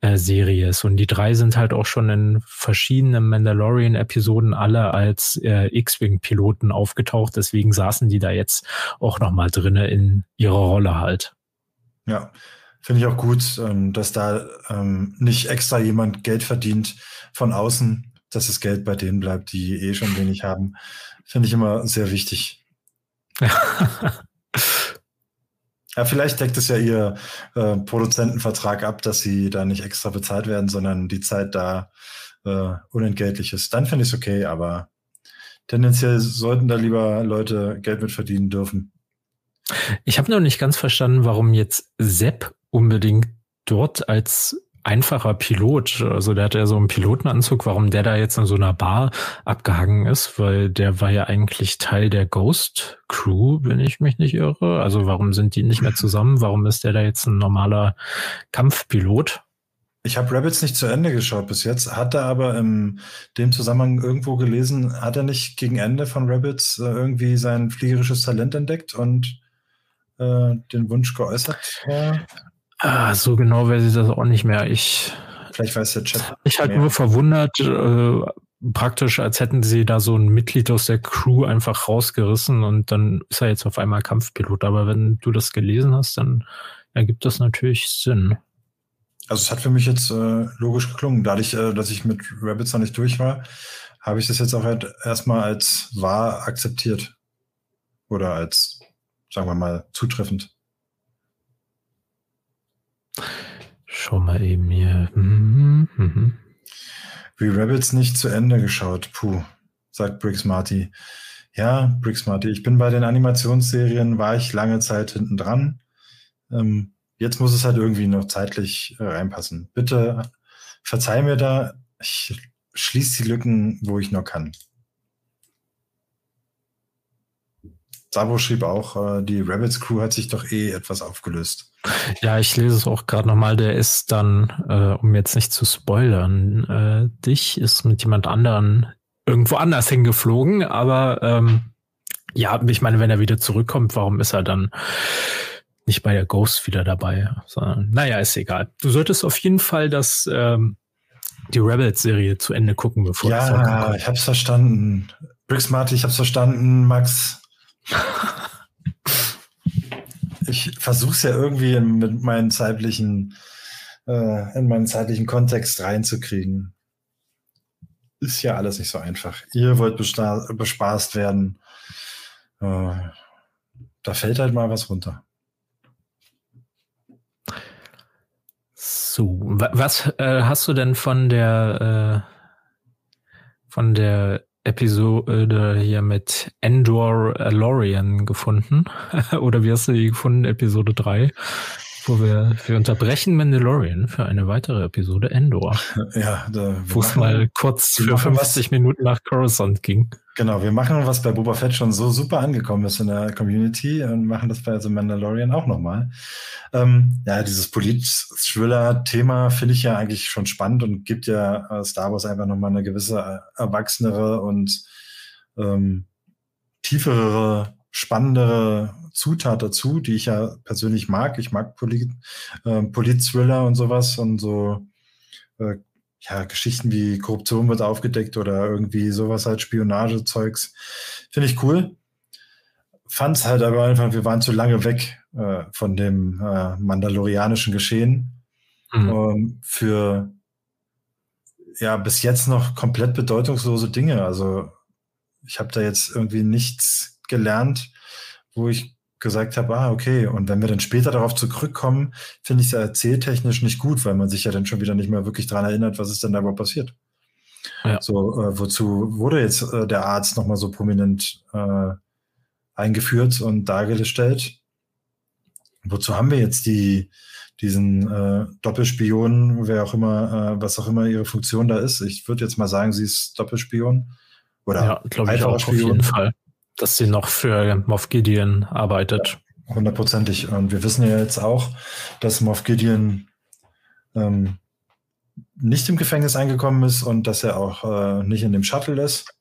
äh, Serie ist. Und die drei sind halt auch schon in verschiedenen Mandalorian-Episoden alle als äh, X-Wing-Piloten aufgetaucht. Deswegen saßen die da jetzt auch nochmal drinne in ihrer Rolle halt. Ja, finde ich auch gut, ähm, dass da ähm, nicht extra jemand Geld verdient von außen, dass das Geld bei denen bleibt, die eh schon wenig haben. Finde ich immer sehr wichtig. Ja, vielleicht deckt es ja ihr äh, Produzentenvertrag ab, dass sie da nicht extra bezahlt werden, sondern die Zeit da äh, unentgeltlich ist. Dann finde ich es okay, aber tendenziell sollten da lieber Leute Geld mit verdienen dürfen. Ich habe noch nicht ganz verstanden, warum jetzt Sepp unbedingt dort als einfacher Pilot, also der hat ja so einen Pilotenanzug, warum der da jetzt in so einer Bar abgehangen ist, weil der war ja eigentlich Teil der Ghost Crew, wenn ich mich nicht irre. Also warum sind die nicht mehr zusammen? Warum ist der da jetzt ein normaler Kampfpilot? Ich habe Rabbits nicht zu Ende geschaut bis jetzt, hat er aber in dem Zusammenhang irgendwo gelesen, hat er nicht gegen Ende von Rabbits äh, irgendwie sein fliegerisches Talent entdeckt und äh, den Wunsch geäußert? Äh, Ah, so genau weiß ich das auch nicht mehr. Ich, Vielleicht weiß der Chat. Ich halt mehr. nur verwundert, äh, praktisch, als hätten sie da so ein Mitglied aus der Crew einfach rausgerissen und dann ist er jetzt auf einmal Kampfpilot. Aber wenn du das gelesen hast, dann ergibt das natürlich Sinn. Also es hat für mich jetzt äh, logisch geklungen. Dadurch, äh, dass ich mit Rabbits noch nicht durch war, habe ich das jetzt auch halt erstmal als wahr akzeptiert. Oder als, sagen wir mal, zutreffend. Schau mal eben hier. Mhm, mhm. Wie Rabbits nicht zu Ende geschaut. Puh, sagt Briggs Marty. Ja, Briggs Marty, ich bin bei den Animationsserien, war ich lange Zeit hinten dran. Ähm, jetzt muss es halt irgendwie noch zeitlich äh, reinpassen. Bitte verzeih mir da, ich schließe die Lücken, wo ich nur kann. Sabo schrieb auch, äh, die Rabbits Crew hat sich doch eh etwas aufgelöst. Ja, ich lese es auch gerade nochmal. Der ist dann, äh, um jetzt nicht zu spoilern, äh, dich ist mit jemand anderen irgendwo anders hingeflogen. Aber ähm, ja, ich meine, wenn er wieder zurückkommt, warum ist er dann nicht bei der Ghost wieder dabei? Sondern, naja, ist egal. Du solltest auf jeden Fall das ähm, die Rebels-Serie zu Ende gucken, bevor Ja, ich hab's verstanden. Briggs Marty, ich hab's verstanden, Max ich versuche es ja irgendwie in, mit meinen zeitlichen, äh, in meinen zeitlichen Kontext reinzukriegen. Ist ja alles nicht so einfach. Ihr wollt bespaßt werden. Äh, da fällt halt mal was runter. So, was äh, hast du denn von der äh, von der Episode hier mit Endor Lorian gefunden. Oder wie hast du die gefunden? Episode 3 wo wir, wir unterbrechen Mandalorian für eine weitere Episode Endor. Ja, da, wo es mal kurz für 50 was, Minuten nach Coruscant ging. Genau, wir machen was bei Boba Fett schon so super angekommen ist in der Community und machen das bei The Mandalorian auch nochmal. Ähm, ja, dieses Polit-Thriller-Thema finde ich ja eigentlich schon spannend und gibt ja äh, Star Wars einfach nochmal eine gewisse äh, erwachsenere und ähm, tiefere, spannendere Zutat dazu, die ich ja persönlich mag. Ich mag Polit, äh, Polit-Thriller und sowas und so äh, ja, Geschichten wie Korruption wird aufgedeckt oder irgendwie sowas halt, Spionagezeugs. Finde ich cool. Fand es halt aber einfach, wir waren zu lange weg äh, von dem äh, mandalorianischen Geschehen. Mhm. Ähm, für ja bis jetzt noch komplett bedeutungslose Dinge. Also ich habe da jetzt irgendwie nichts gelernt, wo ich gesagt habe, ah, okay, und wenn wir dann später darauf zurückkommen, finde ich es ja erzähltechnisch nicht gut, weil man sich ja dann schon wieder nicht mehr wirklich daran erinnert, was ist denn da überhaupt passiert. Ja. So, äh, wozu wurde jetzt äh, der Arzt nochmal so prominent äh, eingeführt und dargestellt? Wozu haben wir jetzt die, diesen äh, Doppelspion, wer auch immer, äh, was auch immer ihre Funktion da ist? Ich würde jetzt mal sagen, sie ist Doppelspion. Oder ja, glaube ich auch auf jeden Fall dass sie noch für Moff Gideon arbeitet. Hundertprozentig. Und wir wissen ja jetzt auch, dass Moff Gideon ähm, nicht im Gefängnis eingekommen ist und dass er auch äh, nicht in dem Shuttle ist.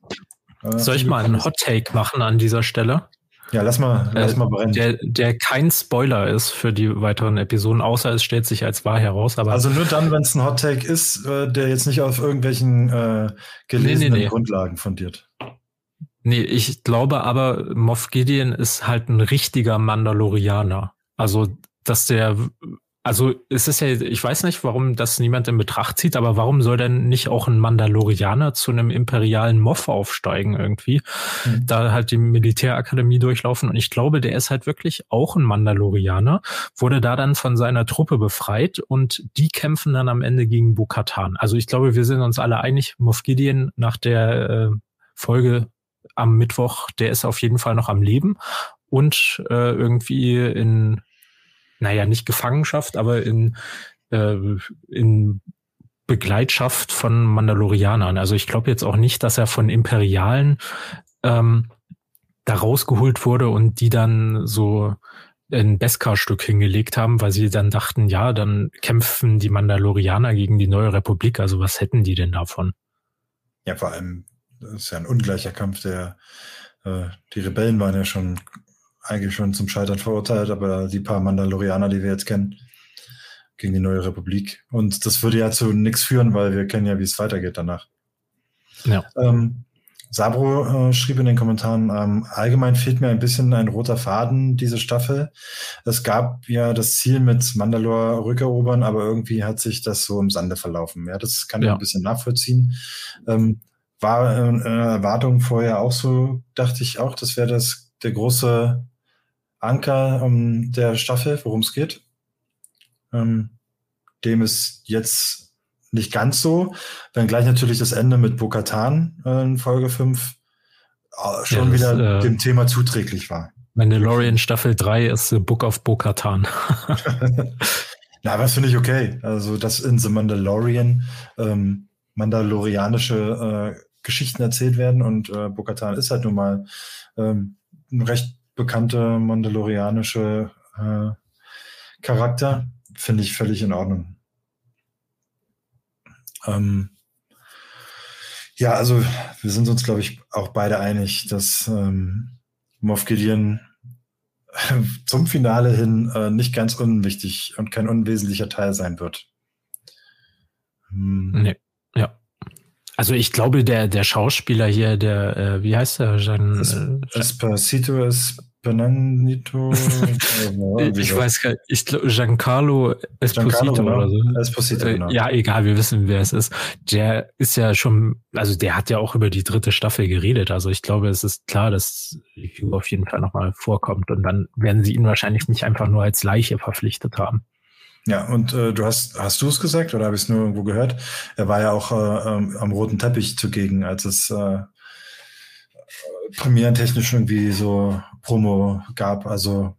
Äh, Soll ich mal einen Hot Take machen an dieser Stelle? Ja, lass mal, lass äh, mal brennen. Der, der kein Spoiler ist für die weiteren Episoden, außer es stellt sich als wahr heraus. Aber also nur dann, wenn es ein Hot Take ist, äh, der jetzt nicht auf irgendwelchen äh, gelesenen nee, nee, nee. Grundlagen fundiert. Nee, ich glaube aber, Moff Gideon ist halt ein richtiger Mandalorianer. Also, dass der also es ist ja, ich weiß nicht, warum das niemand in Betracht zieht, aber warum soll denn nicht auch ein Mandalorianer zu einem imperialen Moff aufsteigen irgendwie? Mhm. Da halt die Militärakademie durchlaufen und ich glaube, der ist halt wirklich auch ein Mandalorianer, wurde da dann von seiner Truppe befreit und die kämpfen dann am Ende gegen Bukatan. Also ich glaube, wir sind uns alle einig, Moff Gideon nach der äh, Folge am Mittwoch, der ist auf jeden Fall noch am Leben und äh, irgendwie in naja, nicht Gefangenschaft, aber in, äh, in Begleitschaft von Mandalorianern. Also ich glaube jetzt auch nicht, dass er von Imperialen ähm, da rausgeholt wurde und die dann so ein Beskar-Stück hingelegt haben, weil sie dann dachten, ja, dann kämpfen die Mandalorianer gegen die neue Republik. Also was hätten die denn davon? Ja, vor allem, das ist ja ein ungleicher Kampf, der äh, die Rebellen waren ja schon eigentlich schon zum Scheitern verurteilt, aber die paar Mandalorianer, die wir jetzt kennen, gegen die neue Republik. Und das würde ja zu nichts führen, weil wir kennen ja, wie es weitergeht danach. Ja. Ähm, Sabro äh, schrieb in den Kommentaren, ähm, allgemein fehlt mir ein bisschen ein roter Faden, diese Staffel. Es gab ja das Ziel mit Mandalore rückerobern, aber irgendwie hat sich das so im Sande verlaufen. Ja, das kann ja. ich ein bisschen nachvollziehen. Ähm, war äh, Erwartung vorher auch so, dachte ich auch, das wäre das der große Anker ähm, der Staffel, worum es geht. Ähm, dem ist jetzt nicht ganz so, wenngleich natürlich das Ende mit Bokatan äh, in Folge 5 äh, schon ja, das, wieder äh, dem Thema zuträglich war. Mandalorian Staffel 3 ist The Book of Bokatan. Na, was finde ich okay. Also, dass in The Mandalorian ähm, mandalorianische äh, Geschichten erzählt werden und äh, Bokatan ist halt nun mal ähm, ein recht bekannte mandalorianische äh, Charakter. Finde ich völlig in Ordnung. Ähm, ja, also wir sind uns, glaube ich, auch beide einig, dass ähm, Moff Gideon zum Finale hin äh, nicht ganz unwichtig und kein unwesentlicher Teil sein wird. Hm. Nee. Also ich glaube, der, der Schauspieler hier, der, äh, wie heißt der? Jean, äh, Esposito ist Benanito. ich weiß gar nicht, ich glaube Giancarlo Esposito Giancarlo, oder so. Esposito, äh, genau. Ja, egal, wir wissen, wer es ist. Der ist ja schon, also der hat ja auch über die dritte Staffel geredet. Also ich glaube, es ist klar, dass Hugh auf jeden Fall nochmal vorkommt und dann werden sie ihn wahrscheinlich nicht einfach nur als Leiche verpflichtet haben. Ja, und äh, du hast, hast du es gesagt oder habe ich es nur irgendwo gehört? Er war ja auch äh, ähm, am roten Teppich zugegen, als es äh, premierentechnisch irgendwie so Promo gab. Also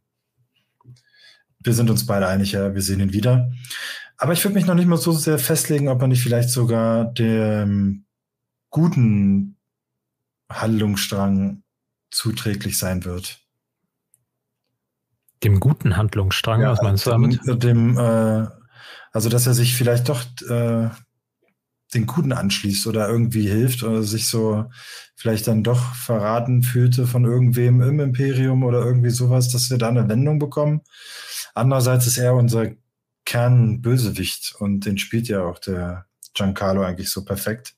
wir sind uns beide einig, ja, wir sehen ihn wieder. Aber ich würde mich noch nicht mal so sehr festlegen, ob er nicht vielleicht sogar dem guten Handlungsstrang zuträglich sein wird. Dem guten Handlungsstrang, ja, was meinst du damit? Dem, äh, also dass er sich vielleicht doch äh, den Guten anschließt oder irgendwie hilft oder sich so vielleicht dann doch verraten fühlte von irgendwem im Imperium oder irgendwie sowas, dass wir da eine Wendung bekommen. Andererseits ist er unser Kernbösewicht und den spielt ja auch der Giancarlo eigentlich so perfekt.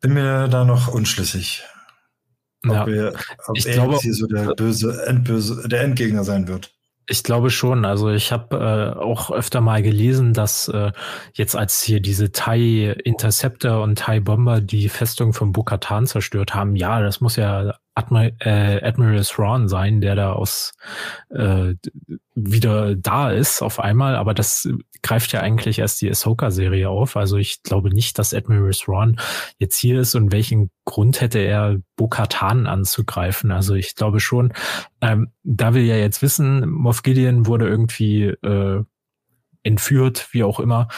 Bin mir da noch unschlüssig, ob, ja, wir, ob er glaube, hier so der böse Endböse, der Endgegner sein wird. Ich glaube schon. Also ich habe äh, auch öfter mal gelesen, dass äh, jetzt als hier diese Thai Interceptor und Thai Bomber die Festung von Bukatan zerstört haben, ja, das muss ja Admir äh, Admiral Thrawn sein, der da aus äh, wieder da ist auf einmal, aber das greift ja eigentlich erst die Ahsoka-Serie auf. Also ich glaube nicht, dass Admiral Thrawn jetzt hier ist und welchen Grund hätte er, Bo-Katan anzugreifen. Also ich glaube schon, ähm, da wir ja jetzt wissen, Moff Gideon wurde irgendwie äh, entführt, wie auch immer,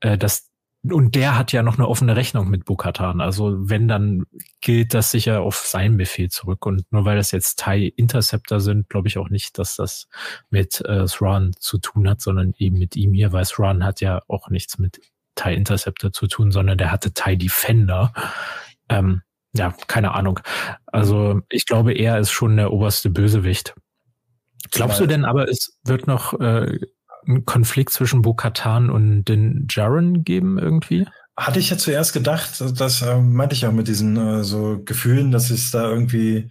äh, dass und der hat ja noch eine offene Rechnung mit Bukatan. Also wenn, dann gilt das sicher auf seinen Befehl zurück. Und nur weil das jetzt Thai Interceptor sind, glaube ich auch nicht, dass das mit äh, Thrawn zu tun hat, sondern eben mit ihm hier, weil Thrawn hat ja auch nichts mit Thai Interceptor zu tun, sondern der hatte Thai Defender. Ähm, ja, keine Ahnung. Also ich glaube, er ist schon der oberste Bösewicht. Glaubst du denn aber, es wird noch äh, einen Konflikt zwischen Bo-Katan und den Jaren geben irgendwie? Hatte ich ja zuerst gedacht, das äh, meinte ich auch mit diesen äh, so Gefühlen, dass es da irgendwie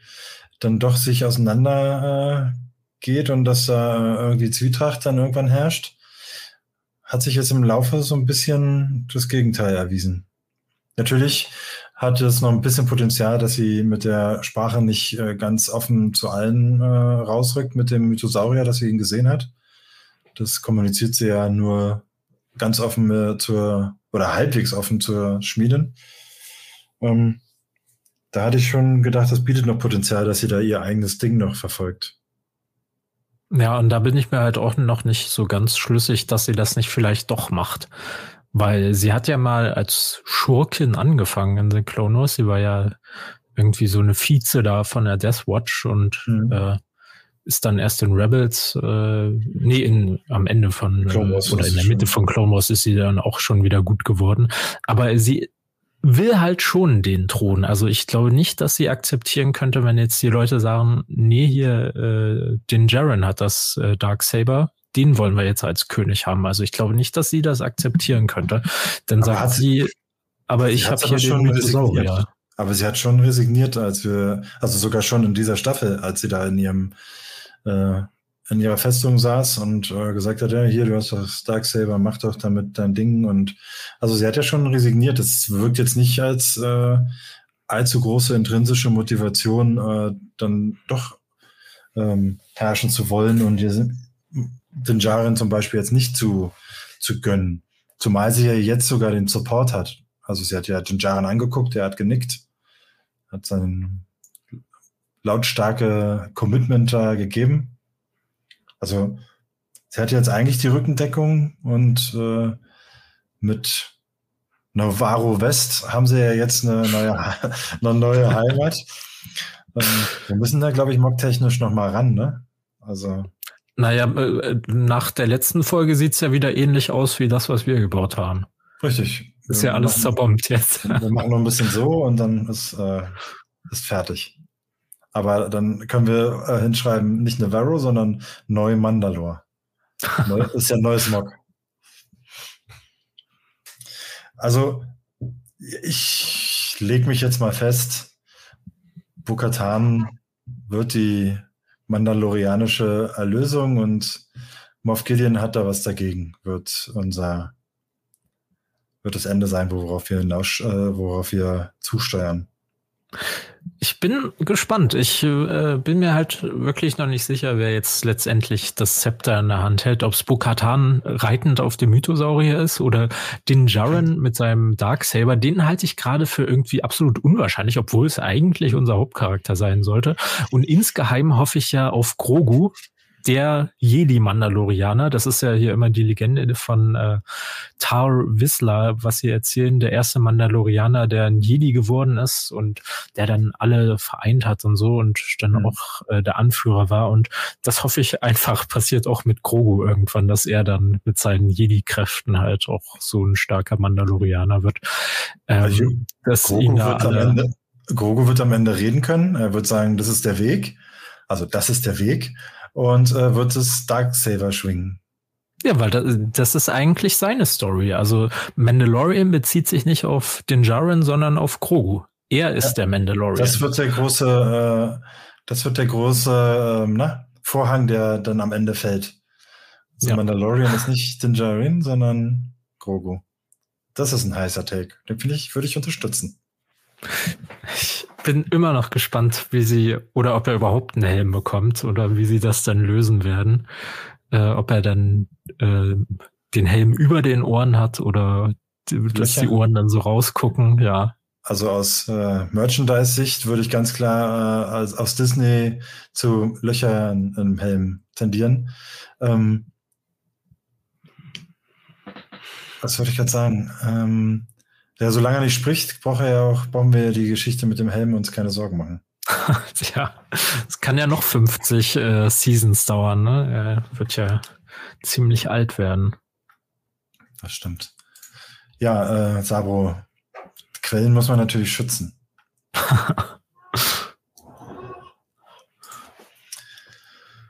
dann doch sich auseinander äh, geht und dass da irgendwie Zwietracht dann irgendwann herrscht, hat sich jetzt im Laufe so ein bisschen das Gegenteil erwiesen. Natürlich hat es noch ein bisschen Potenzial, dass sie mit der Sprache nicht äh, ganz offen zu allen äh, rausrückt mit dem Mythosaurier, dass sie ihn gesehen hat. Das kommuniziert sie ja nur ganz offen äh, zur, oder halbwegs offen zur Schmiedin. Ähm, da hatte ich schon gedacht, das bietet noch Potenzial, dass sie da ihr eigenes Ding noch verfolgt. Ja, und da bin ich mir halt auch noch nicht so ganz schlüssig, dass sie das nicht vielleicht doch macht. Weil sie hat ja mal als Schurkin angefangen in The Clone Wars. Sie war ja irgendwie so eine Vize da von der Death Watch und mhm. äh, ist dann erst in Rebels, äh, nee, in, am Ende von äh, oder in der Mitte von Clone Wars ist sie dann auch schon wieder gut geworden. Aber sie will halt schon den Thron. Also ich glaube nicht, dass sie akzeptieren könnte, wenn jetzt die Leute sagen, nee, hier, äh, den Jaren hat das äh, Dark Saber, den wollen wir jetzt als König haben. Also ich glaube nicht, dass sie das akzeptieren könnte. Dann aber sagt sie, aber ich habe hier schon resigniert. Aber sie hat schon resigniert, als wir, also sogar schon in dieser Staffel, als sie da in ihrem äh, in ihrer Festung saß und äh, gesagt hat, ja, hier, du hast das Darksaber, mach doch damit dein Ding. Und also sie hat ja schon resigniert. Das wirkt jetzt nicht als äh, allzu große intrinsische Motivation, äh, dann doch ähm, herrschen zu wollen und den Jaren zum Beispiel jetzt nicht zu, zu gönnen. Zumal sie ja jetzt sogar den Support hat. Also sie hat ja den Jaren angeguckt, der hat genickt, hat sein lautstarke Commitment da gegeben also sie hat jetzt eigentlich die Rückendeckung und äh, mit Navarro West haben sie ja jetzt eine neue, eine neue Heimat. ähm, wir müssen da, glaube ich, mobtechnisch noch mal ran, ne? Also. Naja, äh, nach der letzten Folge sieht es ja wieder ähnlich aus wie das, was wir gebaut haben. Richtig. Ist ja alles zerbombt jetzt. Wir machen nur ein bisschen so und dann ist, äh, ist fertig. Aber dann können wir äh, hinschreiben, nicht Navarro, sondern Neu Mandalore. Neu, ist ja ein neues Mock. Also, ich lege mich jetzt mal fest, Bukatan wird die mandalorianische Erlösung und Moff Gideon hat da was dagegen, wird unser, wird das Ende sein, worauf wir hinaus, äh, worauf wir zusteuern. Ich bin gespannt. Ich äh, bin mir halt wirklich noch nicht sicher, wer jetzt letztendlich das Zepter in der Hand hält. Ob es Bukatan reitend auf dem Mythosaurier ist oder den Jaren mit seinem Darksaber. Den halte ich gerade für irgendwie absolut unwahrscheinlich, obwohl es eigentlich unser Hauptcharakter sein sollte. Und insgeheim hoffe ich ja auf Grogu, der Jedi-Mandalorianer. Das ist ja hier immer die Legende von äh, Tar Whistler, was sie erzählen, der erste Mandalorianer, der ein Jedi geworden ist und der dann alle vereint hat und so und dann mhm. auch äh, der Anführer war. Und das hoffe ich einfach passiert auch mit Grogu irgendwann, dass er dann mit seinen Jedi-Kräften halt auch so ein starker Mandalorianer wird. Ähm, also, dass Grogu, ihn wird alle, am Ende, Grogu wird am Ende reden können. Er wird sagen, das ist der Weg. Also das ist der Weg und äh, wird das Darksaber schwingen. Ja, weil das, das ist eigentlich seine Story. Also Mandalorian bezieht sich nicht auf den Jaren, sondern auf Grogu. Er ist ja, der Mandalorian. Das wird der große, äh, das wird der große äh, na, Vorhang, der dann am Ende fällt. Also ja. Mandalorian ist nicht den Jaren, sondern Grogu. Das ist ein heißer Take. Den finde ich, würde ich unterstützen. Ich bin immer noch gespannt, wie sie oder ob er überhaupt einen Helm bekommt oder wie sie das dann lösen werden. Äh, ob er dann äh, den Helm über den Ohren hat oder dass die Ohren dann so rausgucken, ja. Also aus äh, Merchandise-Sicht würde ich ganz klar äh, als, aus Disney zu Löchern im Helm tendieren. Ähm, was würde ich gerade sagen? Ähm, ja, solange er nicht spricht, braucht er ja auch, brauchen wir die Geschichte mit dem Helm uns keine Sorgen machen. ja, es kann ja noch 50 äh, Seasons dauern, ne? Er wird ja ziemlich alt werden. Das stimmt. Ja, äh, Sabro, Quellen muss man natürlich schützen.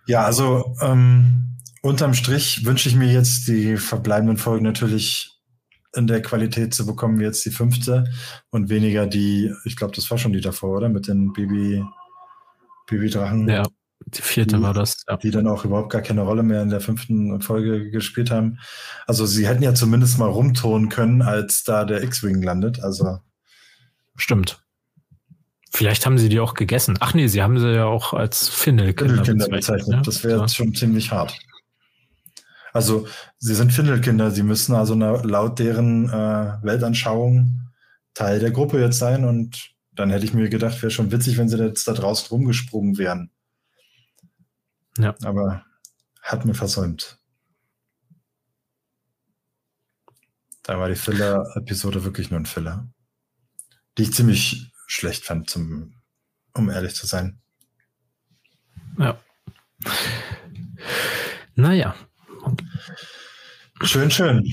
ja, also ähm, unterm Strich wünsche ich mir jetzt die verbleibenden Folgen natürlich in der Qualität zu bekommen wie jetzt die fünfte und weniger die, ich glaube, das war schon die davor, oder? Mit den Baby, Baby-Drachen. Ja, Die vierte die, war das, ja. Die dann auch überhaupt gar keine Rolle mehr in der fünften Folge gespielt haben. Also sie hätten ja zumindest mal rumtonen können, als da der X-Wing landet. Also. Stimmt. Vielleicht haben sie die auch gegessen. Ach nee, sie haben sie ja auch als Findelkinder bezeichnet. bezeichnet. Ja? Das wäre ja. schon ziemlich hart. Also sie sind Findelkinder, sie müssen also laut deren äh, Weltanschauung Teil der Gruppe jetzt sein und dann hätte ich mir gedacht, wäre schon witzig, wenn sie jetzt da draußen rumgesprungen wären. Ja. Aber hat mir versäumt. Da war die Filler-Episode wirklich nur ein Filler. Die ich ziemlich schlecht fand, zum, um ehrlich zu sein. Ja. Naja. Schön, schön.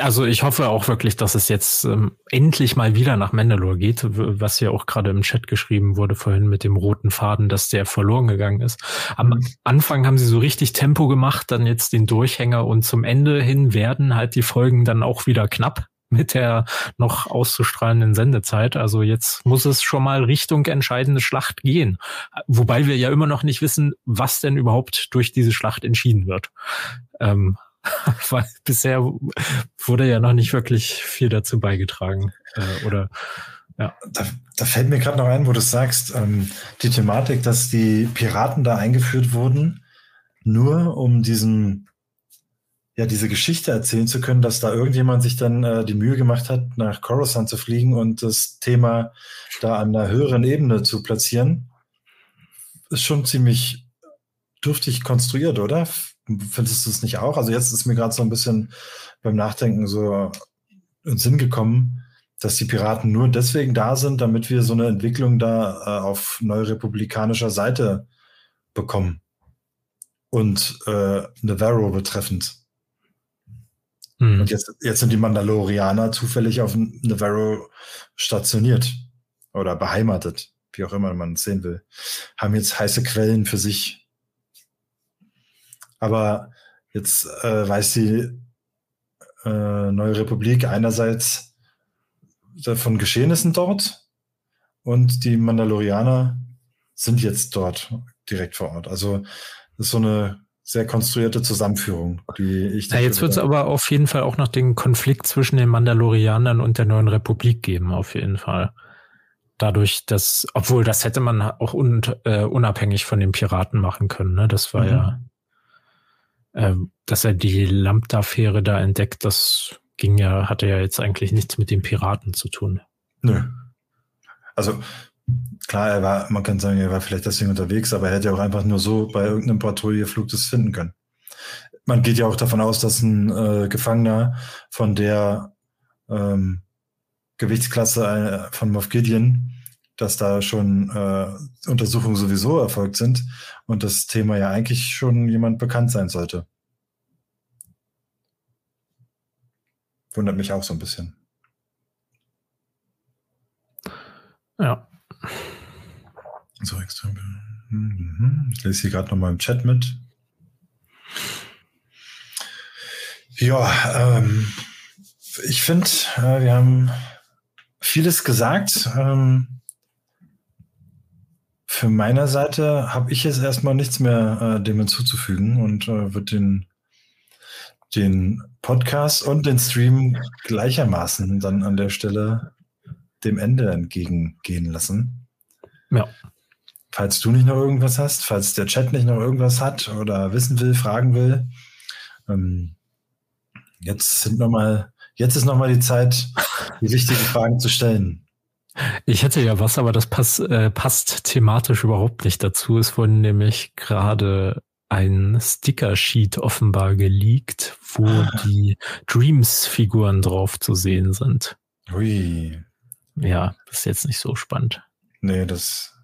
Also ich hoffe auch wirklich, dass es jetzt ähm, endlich mal wieder nach Mandalore geht, was ja auch gerade im Chat geschrieben wurde vorhin mit dem roten Faden, dass der verloren gegangen ist. Am mhm. Anfang haben sie so richtig Tempo gemacht, dann jetzt den Durchhänger und zum Ende hin werden halt die Folgen dann auch wieder knapp mit der noch auszustrahlenden Sendezeit. Also jetzt muss es schon mal Richtung entscheidende Schlacht gehen. Wobei wir ja immer noch nicht wissen, was denn überhaupt durch diese Schlacht entschieden wird. Ähm, weil bisher wurde ja noch nicht wirklich viel dazu beigetragen. Äh, oder ja. Da, da fällt mir gerade noch ein, wo du sagst, ähm, die Thematik, dass die Piraten da eingeführt wurden, nur um diesen, ja, diese Geschichte erzählen zu können, dass da irgendjemand sich dann äh, die Mühe gemacht hat, nach Coruscant zu fliegen und das Thema da an einer höheren Ebene zu platzieren, ist schon ziemlich dürftig konstruiert, oder? Findest du es nicht auch? Also jetzt ist mir gerade so ein bisschen beim Nachdenken so in Sinn gekommen, dass die Piraten nur deswegen da sind, damit wir so eine Entwicklung da äh, auf neurepublikanischer Seite bekommen. Und äh, Navarro betreffend. Mhm. Und jetzt, jetzt sind die Mandalorianer zufällig auf Navarro stationiert oder beheimatet, wie auch immer man es sehen will. Haben jetzt heiße Quellen für sich aber jetzt äh, weiß die äh, Neue Republik einerseits von Geschehnissen dort und die Mandalorianer sind jetzt dort direkt vor Ort. Also das ist so eine sehr konstruierte Zusammenführung, die ich. Ja, jetzt wird es aber auf jeden Fall auch noch den Konflikt zwischen den Mandalorianern und der Neuen Republik geben, auf jeden Fall. Dadurch, dass, obwohl das hätte man auch un, äh, unabhängig von den Piraten machen können, ne? Das war mhm. ja ähm, dass er die Lambda-Fähre da entdeckt, das ging ja, hatte ja jetzt eigentlich nichts mit den Piraten zu tun. Nö. Also klar, er war, man kann sagen, er war vielleicht deswegen unterwegs, aber er hätte auch einfach nur so bei irgendeinem Patrouilleflug das finden können. Man geht ja auch davon aus, dass ein äh, Gefangener von der ähm, Gewichtsklasse äh, von Moff Gideon, dass da schon äh, Untersuchungen sowieso erfolgt sind und das Thema ja eigentlich schon jemand bekannt sein sollte. Wundert mich auch so ein bisschen. Ja. So extrem. Ich lese hier gerade nochmal im Chat mit. Ja, ähm, ich finde, äh, wir haben vieles gesagt. Ähm, für meiner Seite habe ich jetzt erstmal nichts mehr äh, dem hinzuzufügen und äh, wird den, den Podcast und den Stream gleichermaßen dann an der Stelle dem Ende entgegengehen lassen. Ja. Falls du nicht noch irgendwas hast, falls der Chat nicht noch irgendwas hat oder wissen will, fragen will, ähm, jetzt sind noch mal, jetzt ist nochmal die Zeit, die wichtigen Fragen zu stellen. Ich hätte ja was, aber das pass, äh, passt thematisch überhaupt nicht dazu. Es wurde nämlich gerade ein Sticker-Sheet offenbar geleakt, wo ah. die Dreams-Figuren drauf zu sehen sind. Ui. Ja, das ist jetzt nicht so spannend. Nee, das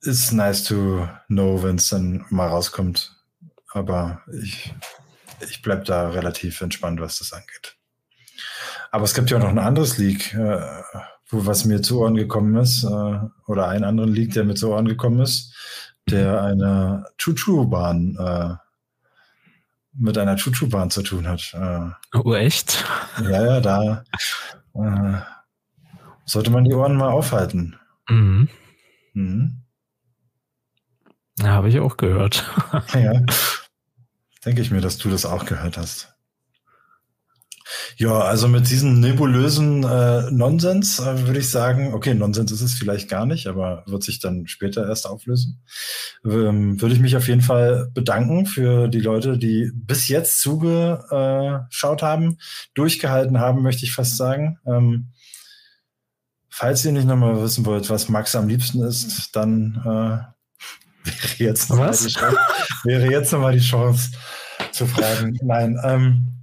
ist nice to know, wenn es dann mal rauskommt. Aber ich, ich bleib da relativ entspannt, was das angeht. Aber es gibt ja auch noch ein anderes Leak, äh, wo, was mir zu Ohren gekommen ist, äh, oder einen anderen Leak, der mir zu Ohren gekommen ist, der eine Chuchu-Bahn äh, mit einer Chuchu-Bahn zu tun hat. Äh, oh, echt? Ja, ja, da äh, sollte man die Ohren mal aufhalten. Mhm. Mhm. Habe ich auch gehört. ja. Denke ich mir, dass du das auch gehört hast. Ja, also mit diesem nebulösen äh, Nonsens äh, würde ich sagen, okay, Nonsens ist es vielleicht gar nicht, aber wird sich dann später erst auflösen. Ähm, würde ich mich auf jeden Fall bedanken für die Leute, die bis jetzt zugeschaut haben, durchgehalten haben, möchte ich fast sagen. Ähm, falls ihr nicht nochmal wissen wollt, was Max am liebsten ist, dann äh, wäre jetzt nochmal die, Chance, wäre jetzt noch mal die Chance zu fragen. Nein, ähm,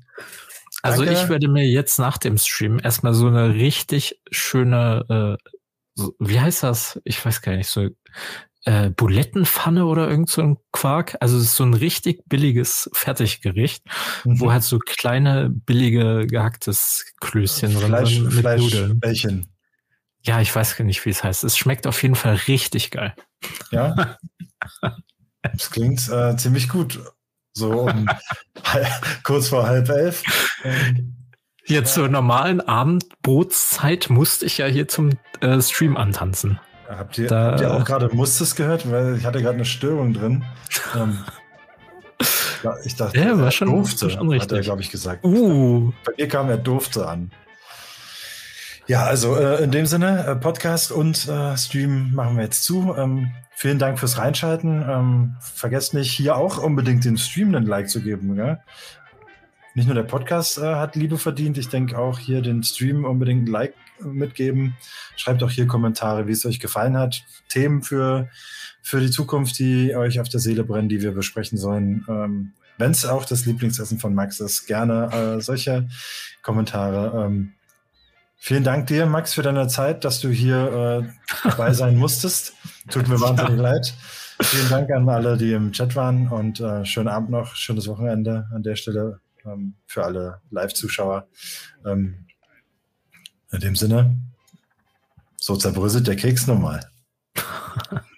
also Danke. ich werde mir jetzt nach dem Stream erstmal so eine richtig schöne, äh, so, wie heißt das? Ich weiß gar nicht, so äh, Bulettenpfanne oder irgend so ein Quark. Also es ist so ein richtig billiges Fertiggericht, mhm. wo halt so kleine, billige gehacktes Klößchen Fleisch, drin sind mit Fleisch, Nudeln. Bällchen. Ja, ich weiß gar nicht, wie es heißt. Es schmeckt auf jeden Fall richtig geil. Ja. Das klingt äh, ziemlich gut so um kurz vor halb elf. Jetzt zur normalen Abendbrotszeit musste ich ja hier zum äh, Stream antanzen. Habt ihr, da, habt ihr auch gerade Mustes gehört? Weil ich hatte gerade eine Störung drin. ähm, ich dachte, ja, war schon, durfte, schon richtig. hat er, glaube ich, gesagt. Uh. Bei mir kam er durfte an. Ja, also äh, in dem Sinne, äh, Podcast und äh, Stream machen wir jetzt zu. Ähm, Vielen Dank fürs Reinschalten. Ähm, vergesst nicht, hier auch unbedingt den Stream einen Like zu geben. Gell? Nicht nur der Podcast äh, hat Liebe verdient, ich denke auch hier den Stream unbedingt ein Like mitgeben. Schreibt auch hier Kommentare, wie es euch gefallen hat. Themen für, für die Zukunft, die euch auf der Seele brennen, die wir besprechen sollen. Ähm, Wenn es auch das Lieblingsessen von Max ist, gerne äh, solche Kommentare. Ähm, Vielen Dank dir, Max, für deine Zeit, dass du hier äh, dabei sein musstest. Tut mir wahnsinnig ja. leid. Vielen Dank an alle, die im Chat waren und äh, schönen Abend noch, schönes Wochenende an der Stelle ähm, für alle Live-Zuschauer. Ähm, in dem Sinne, so zerbröselt der Keks nochmal.